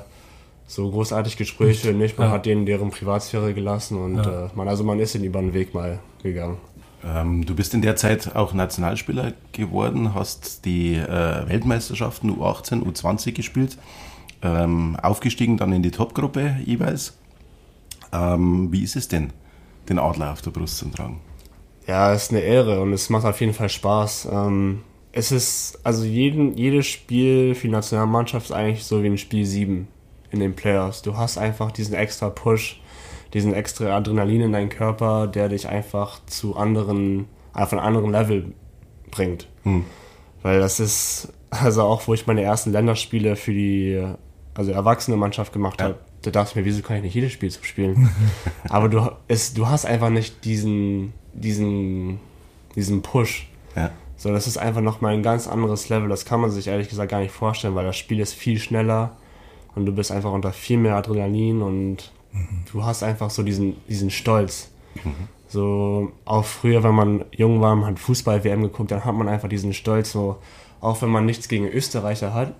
so großartig Gespräche nicht. Man ja. hat denen deren Privatsphäre gelassen und äh, man, also man ist in über den Weg mal gegangen.
Ähm, du bist in der Zeit auch Nationalspieler geworden, hast die äh, Weltmeisterschaften U18, U20 gespielt, ähm, aufgestiegen dann in die Topgruppe jeweils. Ähm, wie ist es denn, den Adler auf der Brust zu tragen?
Ja, es ist eine Ehre und es macht auf jeden Fall Spaß. Ähm, es ist, also jeden, jedes Spiel für die Nationalmannschaft ist eigentlich so wie ein Spiel 7 in den Playoffs. Du hast einfach diesen extra Push, diesen extra Adrenalin in deinen Körper, der dich einfach zu anderen, auf einen anderen Level bringt. Hm. Weil das ist, also auch wo ich meine ersten Länderspiele für die, also erwachsene Mannschaft gemacht ja. habe, da dachte ich mir, wieso kann ich nicht jedes Spiel so spielen? Aber du, es, du hast einfach nicht diesen, diesen, diesen Push. Ja. So, das ist einfach nochmal ein ganz anderes Level. Das kann man sich ehrlich gesagt gar nicht vorstellen, weil das Spiel ist viel schneller und du bist einfach unter viel mehr Adrenalin und mhm. du hast einfach so diesen, diesen Stolz. Mhm. So, auch früher, wenn man jung war, man hat Fußball-WM geguckt, dann hat man einfach diesen Stolz, so, auch wenn man nichts gegen Österreicher hat.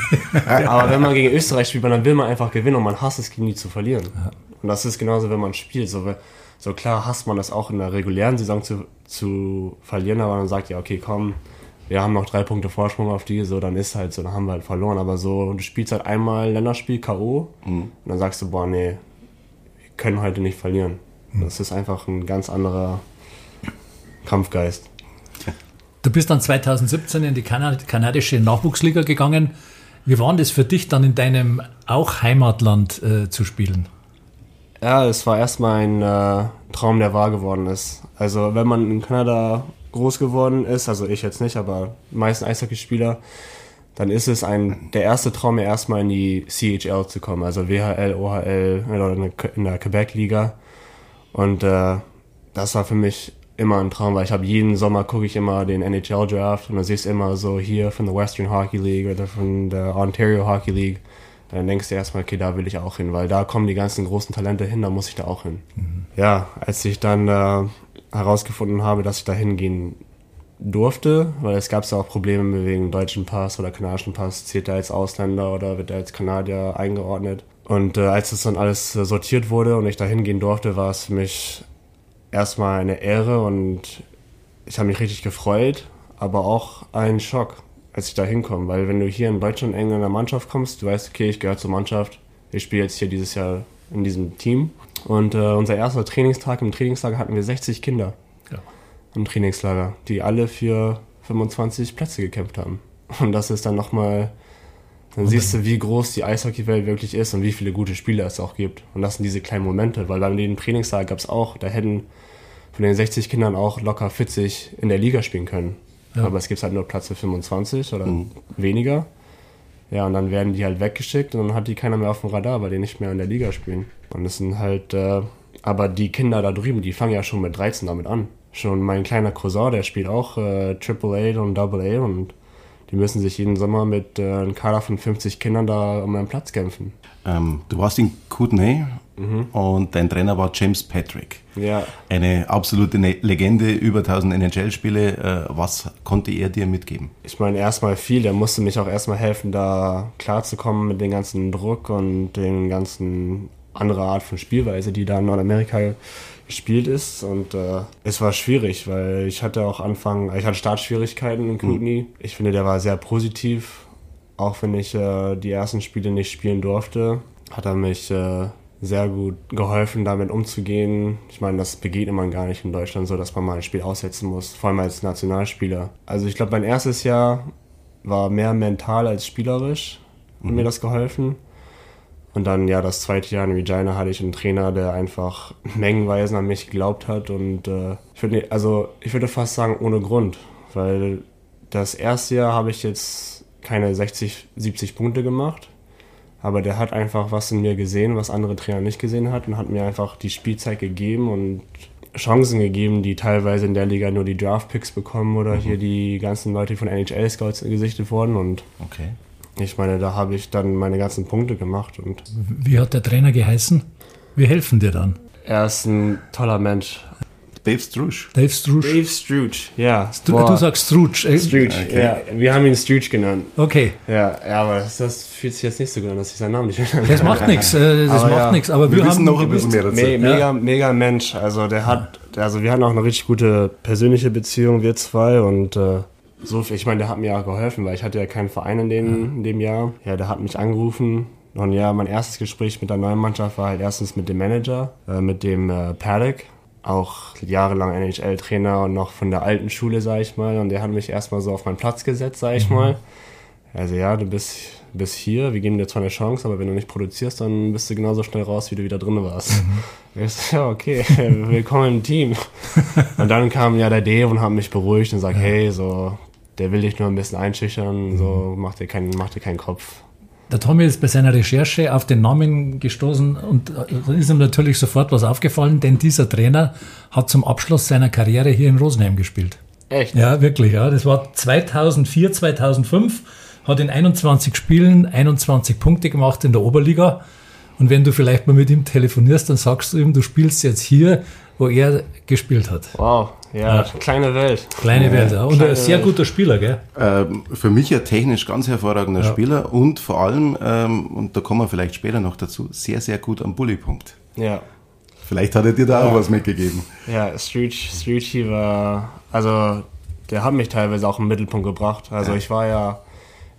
aber wenn man gegen Österreich spielt, dann will man einfach gewinnen und man hasst es, gegen die zu verlieren. Ja. Und das ist genauso, wenn man spielt. So, so klar hasst man das auch in der regulären Saison zu, zu verlieren, aber man sagt ja, okay, komm, wir haben noch drei Punkte Vorsprung auf die, so dann ist halt so, dann haben wir halt verloren. Aber so, du spielst halt einmal Länderspiel K.O. Mhm. und dann sagst du, boah, nee, wir können heute nicht verlieren. Mhm. Das ist einfach ein ganz anderer Kampfgeist.
Du bist dann 2017 in die Kanad kanadische Nachwuchsliga gegangen. Wie war das für dich dann in deinem auch Heimatland äh, zu spielen?
Ja, es war erstmal ein äh, Traum, der wahr geworden ist. Also wenn man in Kanada groß geworden ist, also ich jetzt nicht, aber die meisten Eishockeyspieler, dann ist es ein, der erste Traum, ja erstmal in die CHL zu kommen, also WHL, OHL oder in der Quebec-Liga. Und äh, das war für mich immer ein Traum, weil ich habe jeden Sommer gucke ich immer den NHL Draft und dann siehst du immer so hier von der Western Hockey League oder von der Ontario Hockey League. Dann denkst du erstmal, okay, da will ich auch hin, weil da kommen die ganzen großen Talente hin, da muss ich da auch hin. Mhm. Ja, als ich dann äh, herausgefunden habe, dass ich da hingehen durfte, weil es gab ja auch Probleme wegen deutschen Pass oder kanadischen Pass, zählt er als Ausländer oder wird er als Kanadier eingeordnet. Und äh, als das dann alles sortiert wurde und ich da hingehen durfte, war es für mich erstmal eine Ehre und ich habe mich richtig gefreut, aber auch ein Schock, als ich da hinkomme. Weil wenn du hier in Deutschland eng in der Mannschaft kommst, du weißt, okay, ich gehöre zur Mannschaft, ich spiele jetzt hier dieses Jahr in diesem Team. Und äh, unser erster Trainingstag im Trainingslager hatten wir 60 Kinder ja. im Trainingslager, die alle für 25 Plätze gekämpft haben. Und das ist dann nochmal dann siehst du, wie groß die Eishockeywelt wirklich ist und wie viele gute Spieler es auch gibt. Und das sind diese kleinen Momente, weil beim den Trainingssaal gab es auch, da hätten von den 60 Kindern auch locker 40 in der Liga spielen können. Ja. Aber es gibt halt nur Platz für 25 oder mhm. weniger. Ja, und dann werden die halt weggeschickt und dann hat die keiner mehr auf dem Radar, weil die nicht mehr in der Liga spielen. Und das sind halt, äh, aber die Kinder da drüben, die fangen ja schon mit 13 damit an. Schon mein kleiner Cousin, der spielt auch äh, Triple A und Double A und die müssen sich jeden Sommer mit äh, einem Kader von 50 Kindern da um einen Platz kämpfen.
Ähm, du warst in Kootenay mhm. und dein Trainer war James Patrick.
Ja.
Eine absolute ne-, Legende, über 1000 NHL-Spiele. Äh, was konnte er dir mitgeben?
Ich meine, erstmal viel. Der musste mich auch erstmal helfen, da klarzukommen mit dem ganzen Druck und den ganzen andere Art von Spielweise, die da in Nordamerika gespielt ist. Und äh, es war schwierig, weil ich hatte auch Anfang, ich hatte Startschwierigkeiten in Kootenay. Mhm. Ich finde, der war sehr positiv. Auch wenn ich äh, die ersten Spiele nicht spielen durfte, hat er mich äh, sehr gut geholfen, damit umzugehen. Ich meine, das begegnet man gar nicht in Deutschland so, dass man mal ein Spiel aussetzen muss, vor allem als Nationalspieler. Also ich glaube, mein erstes Jahr war mehr mental als spielerisch, hat mhm. mir das geholfen. Und dann, ja, das zweite Jahr in Regina hatte ich einen Trainer, der einfach mengenweise an mich geglaubt hat. Und äh, ich würde, also ich würde fast sagen, ohne Grund. Weil das erste Jahr habe ich jetzt keine 60, 70 Punkte gemacht. Aber der hat einfach was in mir gesehen, was andere Trainer nicht gesehen hat und hat mir einfach die Spielzeit gegeben und Chancen gegeben, die teilweise in der Liga nur die Draft-Picks bekommen oder mhm. hier die ganzen Leute von NHL-Scouts gesichtet wurden. Und
okay.
Ich meine, da habe ich dann meine ganzen Punkte gemacht. Und
Wie hat der Trainer geheißen? Wir helfen dir dann.
Er ist ein toller Mensch.
Dave Struch.
Dave Struch.
Dave Struch, ja.
Stru du sagst Struch.
Struch, okay. ja. Wir haben ihn Struch genannt.
Okay.
Ja, ja aber das, das, fühlt sich jetzt nicht so gut an, dass ich seinen Namen nicht
genannt Das macht nichts, äh, das aber macht ja. nichts. Aber wir, wir wissen noch ein bisschen mehr dazu.
Me mega, mega Mensch. Also der hat, also wir hatten auch eine richtig gute persönliche Beziehung, wir zwei. Und äh, so, ich meine, der hat mir ja geholfen, weil ich hatte ja keinen Verein in dem, in dem Jahr. Ja, der hat mich angerufen. Und ja, mein erstes Gespräch mit der neuen Mannschaft war halt erstens mit dem Manager, äh, mit dem äh, Paddock, auch jahrelang NHL-Trainer und noch von der alten Schule, sag ich mal. Und der hat mich erstmal so auf meinen Platz gesetzt, sag ich mhm. mal. Also ja, du bist, bist hier, wir geben dir zwar eine Chance, aber wenn du nicht produzierst, dann bist du genauso schnell raus, wie du wieder drin warst. Mhm. Ich so, ja, okay, willkommen im Team. und dann kam ja der Dave und hat mich beruhigt und sagt, ja. hey, so, der will dich nur ein bisschen einschüchtern, mhm. so mach dir, keinen, mach dir keinen Kopf.
Der Tommy ist bei seiner Recherche auf den Namen gestoßen und da ist ihm natürlich sofort was aufgefallen, denn dieser Trainer hat zum Abschluss seiner Karriere hier in Rosenheim gespielt.
Echt?
Ja, wirklich. Ja. Das war 2004, 2005, hat in 21 Spielen 21 Punkte gemacht in der Oberliga. Und wenn du vielleicht mal mit ihm telefonierst, dann sagst du ihm, du spielst jetzt hier, wo er gespielt hat.
Wow, ja, ja. kleine Welt.
Kleine Welt, ja. Und ein sehr guter Spieler, gell?
Ähm, für mich ein technisch ganz hervorragender ja. Spieler und vor allem, ähm, und da kommen wir vielleicht später noch dazu, sehr, sehr gut am Bullypunkt.
Ja.
Vielleicht hat er dir da auch was mitgegeben.
Ja, Street, Street war, also der hat mich teilweise auch im Mittelpunkt gebracht. Also ich war ja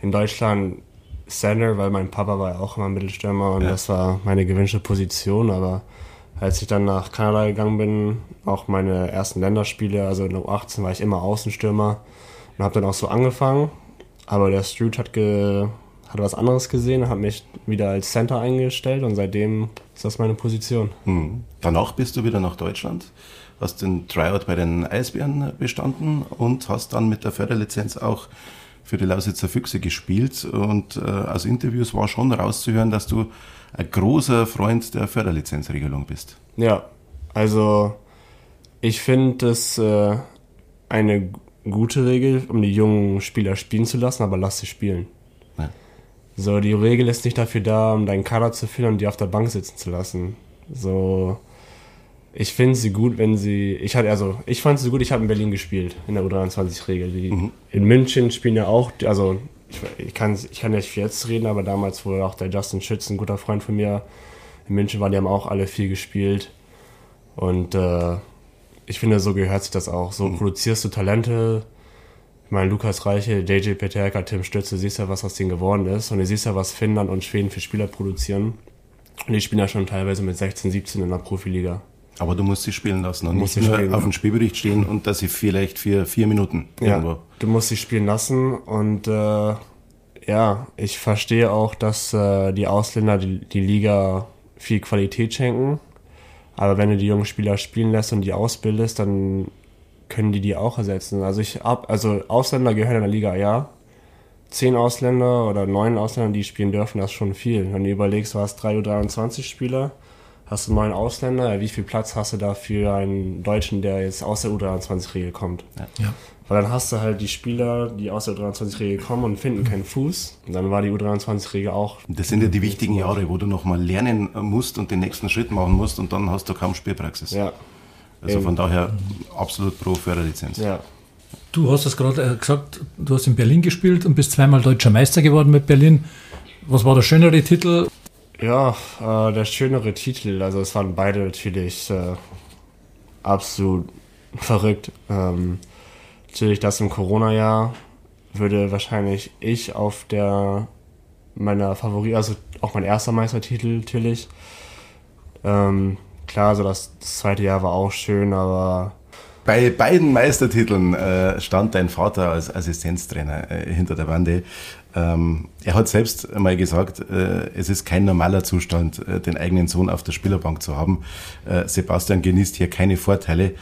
in Deutschland Center, weil mein Papa war ja auch immer Mittelstürmer und das war meine gewünschte Position, aber als ich dann nach Kanada gegangen bin, auch meine ersten Länderspiele, also in U18 war ich immer Außenstürmer und habe dann auch so angefangen. Aber der Struth hat, hat was anderes gesehen, hat mich wieder als Center eingestellt und seitdem ist das meine Position.
Mhm. Danach bist du wieder nach Deutschland, hast den Tryout bei den Eisbären bestanden und hast dann mit der Förderlizenz auch für die Lausitzer Füchse gespielt. Und äh, aus Interviews war schon rauszuhören, dass du ein großer Freund der Förderlizenzregelung bist.
Ja, Also, ich finde es äh, eine gute Regel, um die jungen Spieler spielen zu lassen, aber lass sie spielen.
Ja.
So, die Regel ist nicht dafür da, um deinen Kader zu füllen und die auf der Bank sitzen zu lassen. So, ich finde sie gut, wenn sie. Ich hatte also, ich fand sie gut. Ich habe in Berlin gespielt in der U23-Regel. Mhm. In München spielen ja auch, also ich, ich, kann ich kann nicht jetzt reden, aber damals wurde auch der Justin Schütz, ein guter Freund von mir, in München war, die haben auch alle viel gespielt. Und äh, ich finde, so gehört sich das auch. So mhm. produzierst du Talente. Ich meine, Lukas Reiche, JJ Peterka, Tim Stütze, siehst ja, was aus denen geworden ist. Und du siehst ja, was Finnland und Schweden für Spieler produzieren. Und die spielen ja schon teilweise mit 16, 17 in der Profiliga.
Aber du musst sie spielen lassen und nicht nur auf dem Spielbericht stehen und dass sie vielleicht für vier Minuten
irgendwo. Ja, du musst sie spielen lassen und äh, ja, ich verstehe auch, dass äh, die Ausländer die, die Liga viel Qualität schenken. Aber wenn du die jungen Spieler spielen lässt und die ausbildest, dann können die die auch ersetzen. Also ich ab, also Ausländer gehören in der Liga, ja. Zehn Ausländer oder neun Ausländer, die spielen dürfen, das ist schon viel. Wenn du überlegst, du hast drei U23 Spieler, hast du neun Ausländer, wie viel Platz hast du da für einen Deutschen, der jetzt aus der U23-Regel kommt? Ja. ja. Weil dann hast du halt die Spieler, die aus der U23-Regel kommen und finden keinen Fuß. Und dann war die U23-Regel auch.
Das sind ja die wichtigen Jahre, wo du nochmal lernen musst und den nächsten Schritt machen musst und dann hast du kaum Spielpraxis. Ja. Also von daher absolut pro Förderlizenz. Ja.
Du hast es gerade äh, gesagt, du hast in Berlin gespielt und bist zweimal deutscher Meister geworden mit Berlin. Was war der schönere Titel?
Ja, äh, der schönere Titel. Also es waren beide natürlich äh, absolut verrückt. Ähm, natürlich das im Corona-Jahr würde wahrscheinlich ich auf der meiner Favorit, also auch mein erster Meistertitel natürlich. Ähm, klar, so das, das, zweite Jahr war auch schön, aber
bei beiden Meistertiteln äh, stand dein Vater als Assistenztrainer äh, hinter der Bande. Ähm, er hat selbst einmal gesagt, äh, es ist kein normaler Zustand, äh, den eigenen Sohn auf der Spielerbank zu haben. Äh, Sebastian genießt hier keine Vorteile.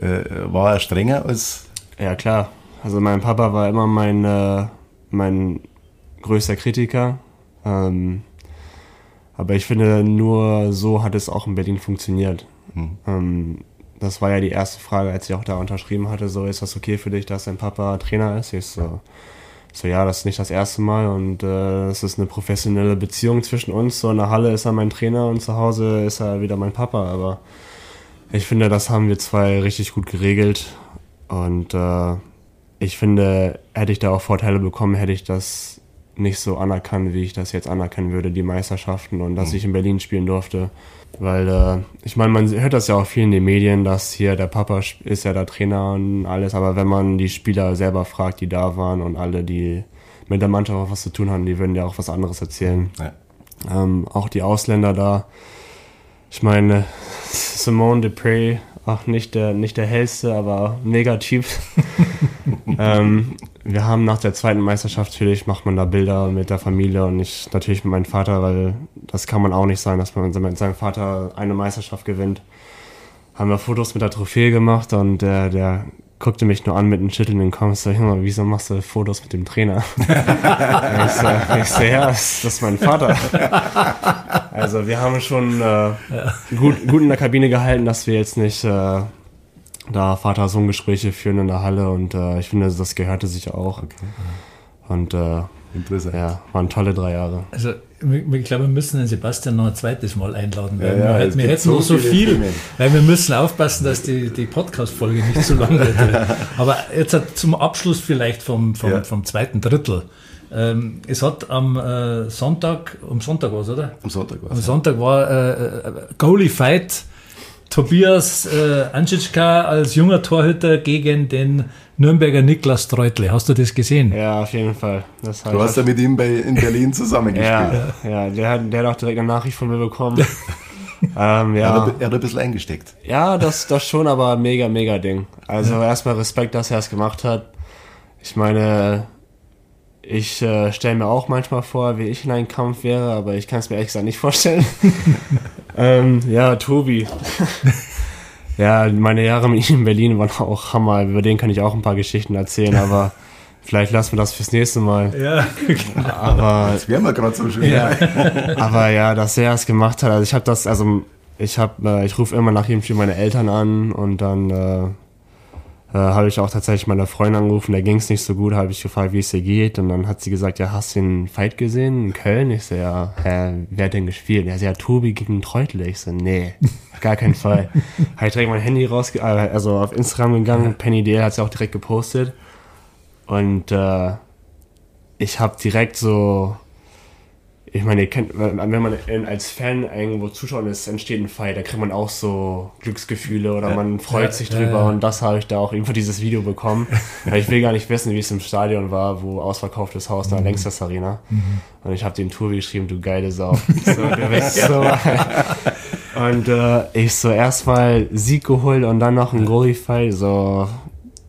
Äh, war er strenger als
ja, klar. Also mein Papa war immer mein, äh, mein größter Kritiker. Ähm, aber ich finde, nur so hat es auch in Berlin funktioniert. Mhm. Ähm, das war ja die erste Frage, als ich auch da unterschrieben hatte, so, ist das okay für dich, dass dein Papa Trainer ist? Ich so, so ja, das ist nicht das erste Mal und äh, es ist eine professionelle Beziehung zwischen uns. So in der Halle ist er mein Trainer und zu Hause ist er wieder mein Papa. Aber ich finde, das haben wir zwei richtig gut geregelt und äh, ich finde, hätte ich da auch Vorteile bekommen, hätte ich das nicht so anerkannt, wie ich das jetzt anerkennen würde, die Meisterschaften und dass mhm. ich in Berlin spielen durfte. Weil, äh, ich meine, man hört das ja auch viel in den Medien, dass hier der Papa ist ja der Trainer und alles, aber wenn man die Spieler selber fragt, die da waren und alle, die mit der Mannschaft auch was zu tun haben, die würden ja auch was anderes erzählen. Ja. Ähm, auch die Ausländer da. Ich meine, Simone Dupre auch nicht der, nicht der hellste, aber mega Typ. ähm, wir haben nach der zweiten Meisterschaft natürlich, macht man da Bilder mit der Familie und ich natürlich mit meinem Vater, weil das kann man auch nicht sein, dass man mit seinem Vater eine Meisterschaft gewinnt. Haben wir Fotos mit der Trophäe gemacht und der, der guckte mich nur an mit einem schüttelnden Kopf. Ich so, Junge, wieso machst du Fotos mit dem Trainer? ich, ich so, ja, das ist mein Vater. also wir haben schon äh, gut, gut in der Kabine gehalten, dass wir jetzt nicht äh, da Vater-Sohn-Gespräche führen in der Halle und äh, ich finde, das gehörte sich auch. Okay. Und äh, Interessant. Ja, waren tolle drei Jahre.
Also ich glaube, wir müssen den Sebastian noch ein zweites Mal einladen, weil ja, ja, wir, hätten so noch so viel, Themen. weil wir müssen aufpassen, dass die, die Podcast-Folge nicht zu lang wird. Aber jetzt zum Abschluss vielleicht vom, vom, ja. vom zweiten Drittel. Ähm, es hat am äh, Sonntag, am Sonntag war es, oder?
Am Sonntag war
es. Am Sonntag war äh, äh Goalie Fight Tobias äh, Anschitschka als junger Torhüter gegen den Nürnberger Niklas Treutle. Hast du das gesehen?
Ja, auf jeden Fall.
du hast ja mit ihm bei, in Berlin zusammengespielt.
ja, ja der, hat, der hat auch direkt eine Nachricht von mir bekommen.
ähm, ja. Er, hat, er hat ein bisschen eingesteckt.
Ja, das, das schon, aber mega, mega Ding. Also ja. erstmal Respekt, dass er es gemacht hat. Ich meine, ich äh, stelle mir auch manchmal vor, wie ich in einem Kampf wäre, aber ich kann es mir ehrlich gesagt nicht vorstellen. ähm, ja, Tobi. ja, meine Jahre mit ihm in Berlin waren auch Hammer. Über den kann ich auch ein paar Geschichten erzählen, aber vielleicht lassen wir das fürs nächste Mal. Ja,
klar. Aber, das wäre mal gerade so schön.
Ja, aber ja, dass er es gemacht hat, also ich habe das, also ich habe, äh, ich rufe immer nach jedem Spiel meine Eltern an und dann äh, äh, habe ich auch tatsächlich meine Freundin angerufen, der ging es nicht so gut, habe ich gefragt, wie es ihr geht und dann hat sie gesagt, ja, hast du den Fight gesehen in Köln? Ich so, ja, hä, wer hat denn gespielt? Ja, sie hat Tobi gegen Treutle. Ich so, nee, gar keinen Fall. habe ich direkt mein Handy raus, äh, also auf Instagram gegangen, Penny Dale hat sie auch direkt gepostet und äh, ich habe direkt so ich meine, ihr kennt, wenn man als Fan irgendwo zuschaut und es entsteht ein Fight, da kriegt man auch so Glücksgefühle oder man freut sich drüber und das habe ich da auch irgendwo dieses Video bekommen. ich will gar nicht wissen, wie es im Stadion war, wo ausverkauftes Haus, mhm. längst das Arena. Mhm. Und ich habe den Tour geschrieben, du geile Sau. So. Und äh, ich so erstmal Sieg geholt und dann noch ein Goalie-Fight, so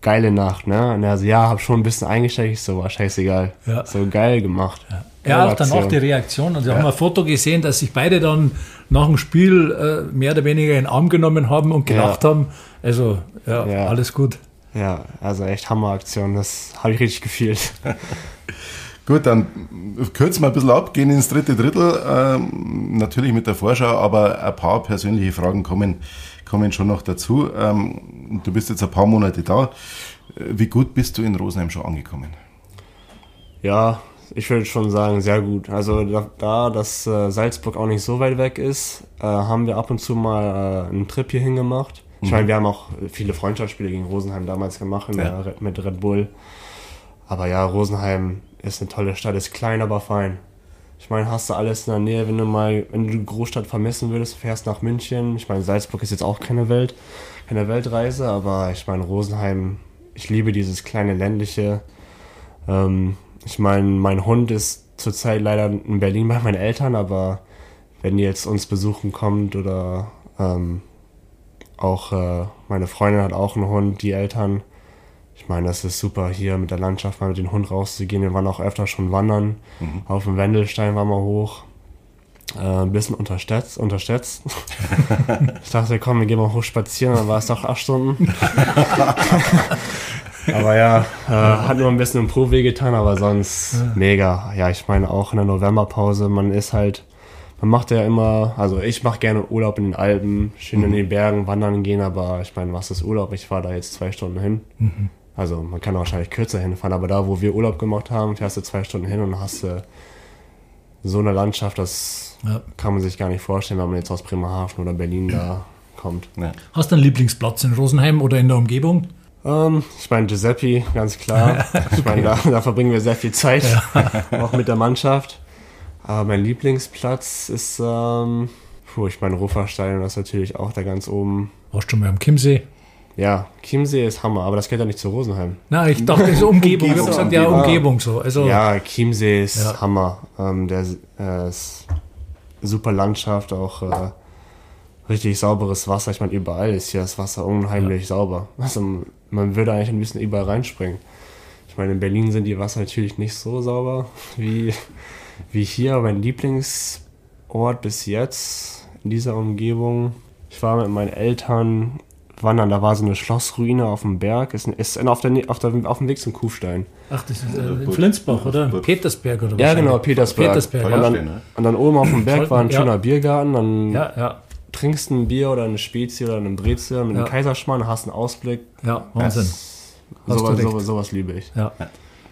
geile Nacht, ne? Und er so, ja, hab schon ein bisschen eingesteckt, ich so, war scheißegal. So geil gemacht.
Ja. Ja, auch danach die Reaktion. Und wir ja. haben ein Foto gesehen, dass sich beide dann nach dem Spiel äh, mehr oder weniger in den Arm genommen haben und gelacht ja. haben. Also, ja, ja, alles gut.
Ja, also echt Hammeraktion. Das habe ich richtig gefühlt.
Gut, dann kürzen wir ein bisschen ab, gehen ins dritte Drittel. Ähm, natürlich mit der Vorschau, aber ein paar persönliche Fragen kommen, kommen schon noch dazu. Ähm, du bist jetzt ein paar Monate da. Wie gut bist du in Rosenheim schon angekommen?
Ja, ich würde schon sagen, sehr gut. Also da, da dass äh, Salzburg auch nicht so weit weg ist, äh, haben wir ab und zu mal äh, einen Trip hier hingemacht. Ich mhm. meine, wir haben auch viele Freundschaftsspiele gegen Rosenheim damals gemacht ja. mit Red Bull. Aber ja, Rosenheim ist eine tolle Stadt, ist klein, aber fein. Ich meine, hast du alles in der Nähe, wenn du mal, wenn du die Großstadt vermissen würdest, fährst nach München. Ich meine, Salzburg ist jetzt auch keine Welt, keine Weltreise, aber ich meine, Rosenheim, ich liebe dieses kleine ländliche. Ähm, ich meine, mein Hund ist zurzeit leider in Berlin bei meinen Eltern, aber wenn die jetzt uns besuchen kommt oder ähm, auch äh, meine Freundin hat auch einen Hund, die Eltern. Ich meine, das ist super hier mit der Landschaft mal mit dem Hund rauszugehen. Wir waren auch öfter schon wandern. Mhm. Auf dem Wendelstein waren wir hoch. Äh, ein bisschen unterschätzt. unterschätzt. ich dachte, komm, wir gehen mal hoch spazieren, dann war es doch acht Stunden. Aber ja, äh, hat nur ein bisschen im Po wehgetan, aber sonst ja. mega. Ja, ich meine auch in der Novemberpause, man ist halt, man macht ja immer, also ich mache gerne Urlaub in den Alpen, schön mhm. in den Bergen wandern gehen, aber ich meine, was ist Urlaub? Ich fahre da jetzt zwei Stunden hin. Mhm. Also man kann wahrscheinlich kürzer hinfahren, aber da, wo wir Urlaub gemacht haben, fährst du zwei Stunden hin und hast du so eine Landschaft, das ja. kann man sich gar nicht vorstellen, wenn man jetzt aus Bremerhaven oder Berlin da kommt.
Ja. Hast du einen Lieblingsplatz in Rosenheim oder in der Umgebung?
Ähm, ich meine, Giuseppe, ganz klar. Ich meine, da, da, verbringen wir sehr viel Zeit, ja. auch mit der Mannschaft. Aber mein Lieblingsplatz ist, ähm, puh, ich meine, Ruferstein, das ist natürlich auch da ganz oben.
Warst du schon mal am Chiemsee?
Ja, Chiemsee ist Hammer, aber das geht ja nicht zu Rosenheim.
Nein, ich dachte, so Umgebung. Ich habe gesagt, ja, Umgebung so. Also,
ja, Chiemsee ist ja. Hammer. Ähm, der äh, ist super Landschaft, auch äh, richtig sauberes Wasser. Ich meine, überall ist hier das Wasser unheimlich ja. sauber. Also man würde eigentlich ein bisschen überall reinspringen. Ich meine, in Berlin sind die Wasser natürlich nicht so sauber wie, wie hier. Mein Lieblingsort bis jetzt in dieser Umgebung, ich war mit meinen Eltern wandern, da war so eine Schlossruine auf dem Berg, ist, ist auf, der, auf, der, auf dem Weg zum Kufstein.
Ach, das ist äh, in Flensburg, oder?
Petersberg oder was? Ja, genau, Petersberg. Petersberg und, dann, ne? und dann oben auf dem Berg war ein schöner Biergarten, dann ja, ja trinkst ein Bier oder eine Spezie oder einen Brezel mit ja. einem Kaiserschmarrn, hast einen Ausblick.
Ja, Wahnsinn.
Sowas, sowas, sowas, liebe ich.
Ja.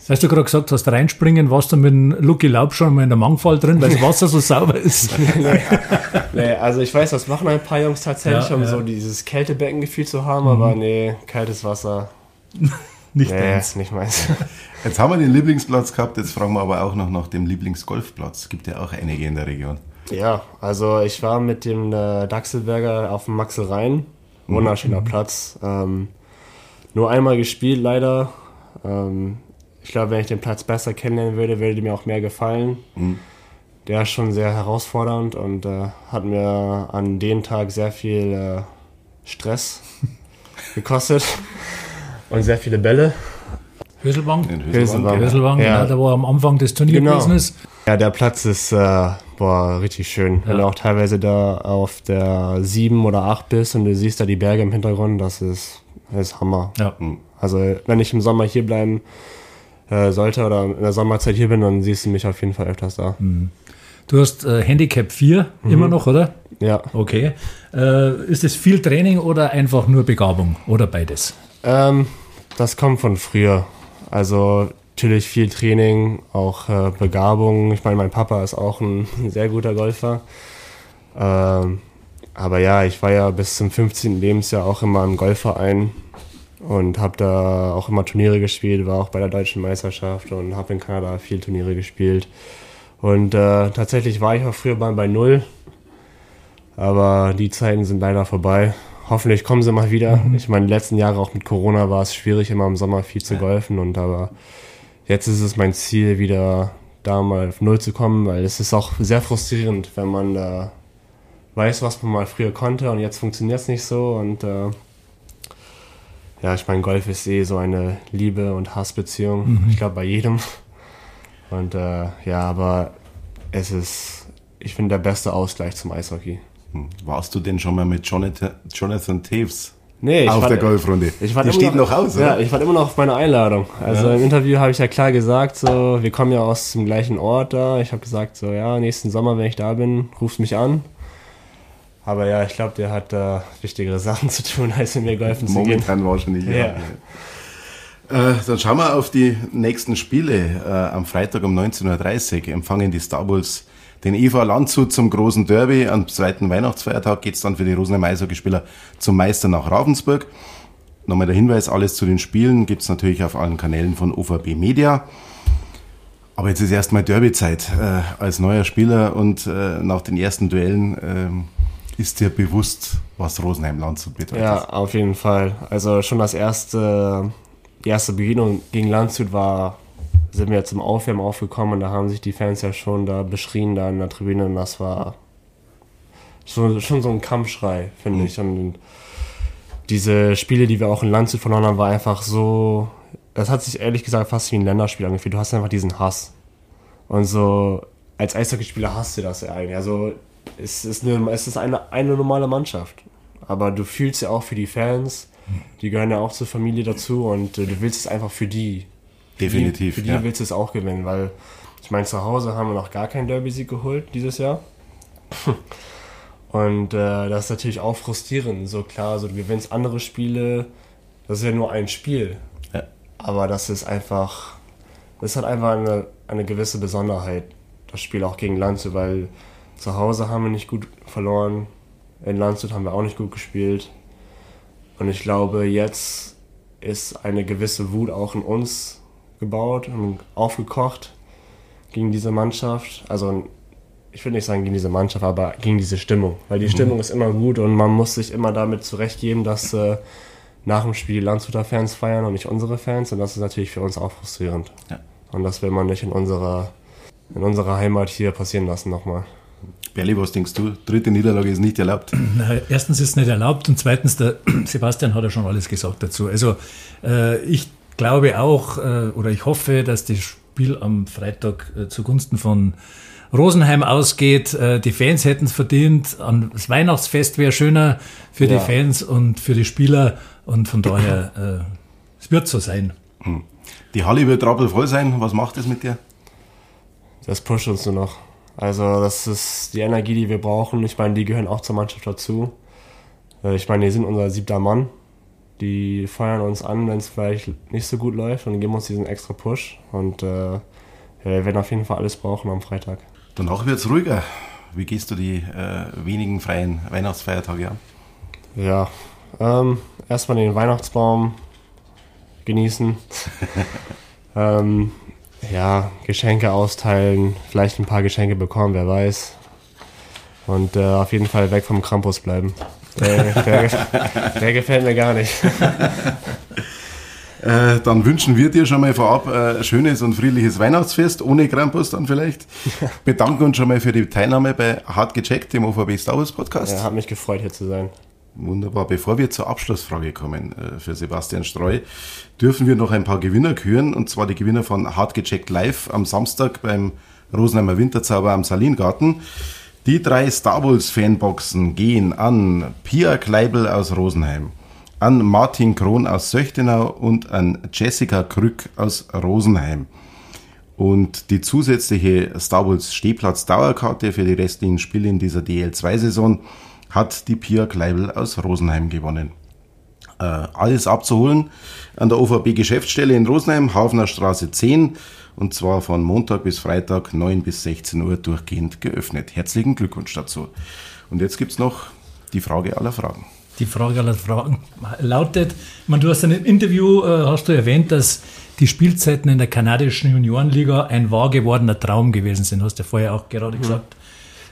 Hast du gerade gesagt, hast reinspringen, warst du mit dem Lucky Laub schon mal in der Mangfall drin, weil das Wasser so sauber ist?
nee, nee, also ich weiß, das machen ein paar Jungs tatsächlich, ja, um ja. so dieses Kältebeckengefühl zu haben, mhm. aber nee, kaltes Wasser.
nicht nee, deins.
nicht meins.
Jetzt haben wir den Lieblingsplatz gehabt, jetzt fragen wir aber auch noch nach dem Lieblingsgolfplatz. Gibt ja auch einige in der Region.
Ja, also ich war mit dem äh, Dachselberger auf dem Maxel Rhein. Wunderschöner mhm. Platz. Ähm, nur einmal gespielt leider. Ähm, ich glaube, wenn ich den Platz besser kennenlernen würde, würde mir auch mehr gefallen. Mhm. Der ist schon sehr herausfordernd und äh, hat mir an dem Tag sehr viel äh, Stress gekostet und sehr viele Bälle.
Höselbank?
Höselbank.
Höselbank, ja. da wo am Anfang des Turniers genau. gewesen ist.
Ja, der Platz ist äh, boah, richtig schön. Ja. Wenn du auch teilweise da auf der 7 oder 8 bist und du siehst da die Berge im Hintergrund, das ist, das ist Hammer. Ja. Hm. Also wenn ich im Sommer hier bleiben äh, sollte oder in der Sommerzeit hier bin, dann siehst du mich auf jeden Fall öfters da. Mhm.
Du hast äh, Handicap 4 mhm. immer noch, oder?
Ja.
Okay. Äh, ist es viel Training oder einfach nur Begabung oder beides?
Ähm, das kommt von früher. Also natürlich viel Training, auch äh, Begabung. Ich meine, mein Papa ist auch ein sehr guter Golfer. Ähm, aber ja, ich war ja bis zum 15. Lebensjahr auch immer im Golfverein und habe da auch immer Turniere gespielt, war auch bei der deutschen Meisterschaft und habe in Kanada viel Turniere gespielt. Und äh, tatsächlich war ich auch früher mal bei Null, aber die Zeiten sind leider vorbei. Hoffentlich kommen sie mal wieder. Mhm. Ich meine, die letzten Jahre auch mit Corona war es schwierig, immer im Sommer viel zu golfen und aber jetzt ist es mein Ziel, wieder da mal auf Null zu kommen, weil es ist auch sehr frustrierend, wenn man da weiß, was man mal früher konnte und jetzt funktioniert es nicht so und äh, ja, ich meine, Golf ist eh so eine Liebe- und Hassbeziehung. Mhm. Ich glaube, bei jedem. Und äh, ja, aber es ist, ich finde, der beste Ausgleich zum Eishockey.
Hm. Warst du denn schon mal mit Jonathan, Jonathan Taves
nee,
auf der Golfrunde?
Ich Die steht noch, noch aus, oder? Ja, ich war immer noch auf meiner Einladung. Also ja. im Interview habe ich ja klar gesagt, so, wir kommen ja aus dem gleichen Ort da. Ich habe gesagt, so, ja, nächsten Sommer, wenn ich da bin, rufst mich an. Aber ja, ich glaube, der hat da äh, wichtigere Sachen zu tun, als in mir golfen zu
gehen. Momentan wahrscheinlich, ja. ja. Äh, dann schauen wir auf die nächsten Spiele. Äh, am Freitag um 19.30 Uhr empfangen die Star Bulls den Eva Landshut zum großen Derby. Am zweiten Weihnachtsfeiertag geht es dann für die Rosenheim Eishockeyspieler zum Meister nach Ravensburg. Nochmal der Hinweis, alles zu den Spielen gibt es natürlich auf allen Kanälen von OVB Media. Aber jetzt ist erstmal Derby-Zeit äh, als neuer Spieler und äh, nach den ersten Duellen ähm, ist dir bewusst, was Rosenheim-Landshut bedeutet?
Ja, auf jeden Fall. Also schon das erste, die erste Begegnung gegen Landshut war, sind wir zum Aufwärmen aufgekommen und da haben sich die Fans ja schon da beschrien da in der Tribüne und das war schon, schon so ein Kampfschrei, finde mhm. ich. Und diese Spiele, die wir auch in Landshut verloren haben, war einfach so, das hat sich ehrlich gesagt fast wie ein Länderspiel angefühlt. Du hast einfach diesen Hass. Und so, als Eishockeyspieler hast du das ja eigentlich. Also es ist, eine, es ist eine, eine normale Mannschaft. Aber du fühlst ja auch für die Fans, die gehören ja auch zur Familie dazu und äh, du willst es einfach für die.
Definitiv.
Für die, für die ja. willst du es auch gewinnen, weil ich meine, zu Hause haben wir noch gar keinen Derby-Sieg geholt dieses Jahr. Und äh, das ist natürlich auch frustrierend. So klar, so du gewinnst andere Spiele, das ist ja nur ein Spiel. Ja. Aber das ist einfach, das hat einfach eine, eine gewisse Besonderheit, das Spiel auch gegen Lanze, weil zu Hause haben wir nicht gut verloren. In Landshut haben wir auch nicht gut gespielt. Und ich glaube, jetzt ist eine gewisse Wut auch in uns gebaut und aufgekocht gegen diese Mannschaft. Also ich würde nicht sagen gegen diese Mannschaft, aber gegen diese Stimmung. Weil die mhm. Stimmung ist immer gut und man muss sich immer damit zurechtgeben, dass äh, nach dem Spiel Landshuter Fans feiern und nicht unsere Fans. Und das ist natürlich für uns auch frustrierend. Ja. Und das will man nicht in unserer, in unserer Heimat hier passieren lassen nochmal.
Berli, was denkst du? Dritte Niederlage ist nicht erlaubt.
Na, erstens ist es nicht erlaubt und zweitens, der Sebastian hat ja schon alles gesagt dazu. Also äh, ich glaube auch äh, oder ich hoffe, dass das Spiel am Freitag äh, zugunsten von Rosenheim ausgeht. Äh, die Fans hätten es verdient. Das Weihnachtsfest wäre schöner für ja. die Fans und für die Spieler und von daher, äh, es wird so sein. Hm.
Die Halle wird rappelvoll sein. Was macht das mit dir?
Das pusht uns nur noch. Also das ist die Energie, die wir brauchen. Ich meine, die gehören auch zur Mannschaft dazu. Äh, ich meine, die sind unser siebter Mann. Die feuern uns an, wenn es vielleicht nicht so gut läuft und geben uns diesen extra Push. Und äh, wir werden auf jeden Fall alles brauchen am Freitag.
Danach wird es ruhiger. Wie gehst du die äh, wenigen freien Weihnachtsfeiertage an?
Ja, ähm, erstmal den Weihnachtsbaum genießen. ähm, ja, Geschenke austeilen, vielleicht ein paar Geschenke bekommen, wer weiß. Und äh, auf jeden Fall weg vom Krampus bleiben. Der, der, der gefällt mir gar nicht.
Äh, dann wünschen wir dir schon mal vorab ein äh, schönes und friedliches Weihnachtsfest, ohne Krampus dann vielleicht. Bedanken uns schon mal für die Teilnahme bei Hart gecheckt, dem OVB Star Wars Podcast.
Ja, hat mich gefreut, hier zu sein.
Wunderbar. Bevor wir zur Abschlussfrage kommen äh, für Sebastian Streu, dürfen wir noch ein paar Gewinner küren. Und zwar die Gewinner von Hard Gecheckt Live am Samstag beim Rosenheimer Winterzauber am Salingarten. Die drei Star Wars Fanboxen gehen an Pia Kleibel aus Rosenheim, an Martin Krohn aus Söchtenau und an Jessica Krück aus Rosenheim. Und die zusätzliche Star Wars Stehplatz Dauerkarte für die restlichen Spiele in dieser DL2-Saison hat die Pia Kleibel aus Rosenheim gewonnen. Äh, alles abzuholen an der OVB Geschäftsstelle in Rosenheim, Hafner Straße 10 und zwar von Montag bis Freitag 9 bis 16 Uhr durchgehend geöffnet. Herzlichen Glückwunsch dazu. Und jetzt gibt's noch die Frage aller Fragen.
Die Frage aller Fragen lautet, man, du hast in einem Interview äh, hast du erwähnt, dass die Spielzeiten in der kanadischen Juniorenliga ein wahr gewordener Traum gewesen sind, hast du ja vorher auch gerade mhm. gesagt.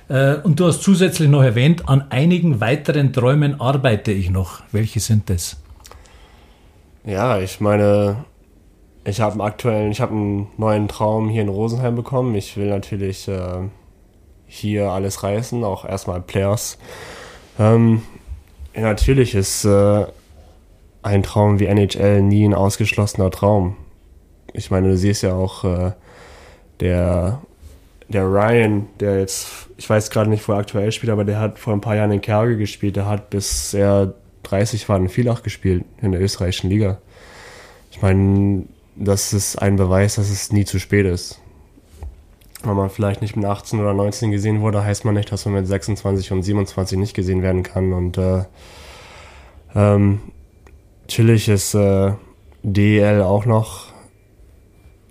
Äh, und du hast zusätzlich noch erwähnt, an einigen weiteren Träumen arbeite ich noch. Welche sind das?
Ja, ich meine, ich habe einen aktuellen, ich habe einen neuen Traum hier in Rosenheim bekommen. Ich will natürlich äh, hier alles reißen, auch erstmal Players. Ähm, natürlich ist äh, ein Traum wie NHL nie ein ausgeschlossener Traum. Ich meine, du siehst ja auch äh, der, der Ryan, der jetzt, ich weiß gerade nicht, wo er aktuell spielt, aber der hat vor ein paar Jahren in Kerge gespielt. Der hat bis er 30 war in Villach gespielt in der österreichischen Liga. Ich meine, das ist ein Beweis, dass es nie zu spät ist wenn man vielleicht nicht mit 18 oder 19 gesehen wurde, heißt man nicht, dass man mit 26 und 27 nicht gesehen werden kann. Und äh, ähm, chillig ist äh, DEL auch noch.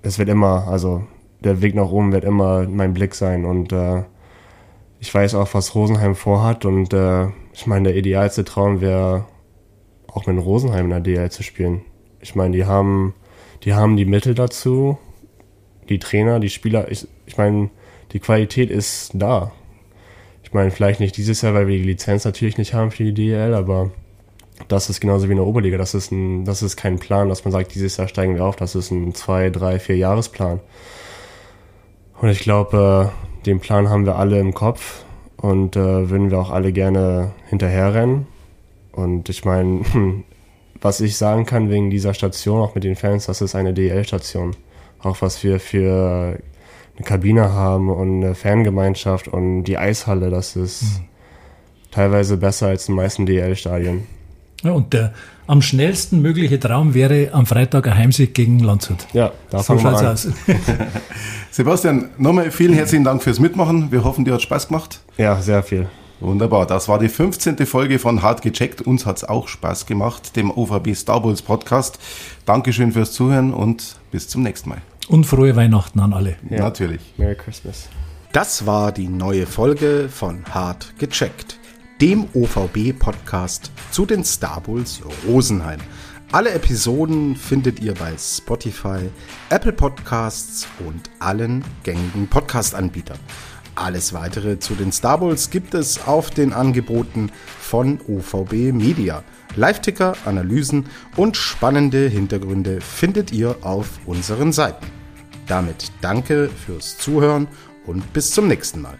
Es wird immer, also der Weg nach oben wird immer mein Blick sein. Und äh, ich weiß auch, was Rosenheim vorhat. Und äh, ich meine, der idealste Traum wäre, auch mit Rosenheim in der DL zu spielen. Ich meine, die haben, die haben die Mittel dazu die Trainer, die Spieler, ich, ich meine, die Qualität ist da. Ich meine, vielleicht nicht dieses Jahr, weil wir die Lizenz natürlich nicht haben für die DL, aber das ist genauso wie in der Oberliga. Das ist, ein, das ist kein Plan, dass man sagt, dieses Jahr steigen wir auf. Das ist ein zwei, drei, vier Jahresplan. Und ich glaube, äh, den Plan haben wir alle im Kopf und äh, würden wir auch alle gerne hinterherrennen. Und ich meine, was ich sagen kann wegen dieser Station, auch mit den Fans, das ist eine DL-Station auch was wir für eine Kabine haben und eine Fangemeinschaft und die Eishalle, das ist mhm. teilweise besser als in den meisten DL-Stadien.
Ja, und der am schnellsten mögliche Traum wäre am Freitag ein Heimsieg gegen Landshut.
Ja, da so fangen wir. Aus.
Sebastian, nochmal vielen herzlichen Dank fürs Mitmachen. Wir hoffen, dir hat Spaß gemacht.
Ja, sehr viel.
Wunderbar, das war die 15. Folge von Hart gecheckt. Uns hat es auch Spaß gemacht, dem OVB Star Bulls Podcast. Dankeschön fürs Zuhören und bis zum nächsten Mal.
Und frohe Weihnachten an alle.
Ja. Natürlich.
Merry Christmas.
Das war die neue Folge von Hart gecheckt, dem OVB-Podcast zu den Star Bulls Rosenheim. Alle Episoden findet ihr bei Spotify, Apple Podcasts und allen gängigen Podcast-Anbietern. Alles weitere zu den Star Bulls gibt es auf den Angeboten von OVB Media. Live-Ticker, Analysen und spannende Hintergründe findet ihr auf unseren Seiten. Damit danke fürs Zuhören und bis zum nächsten Mal.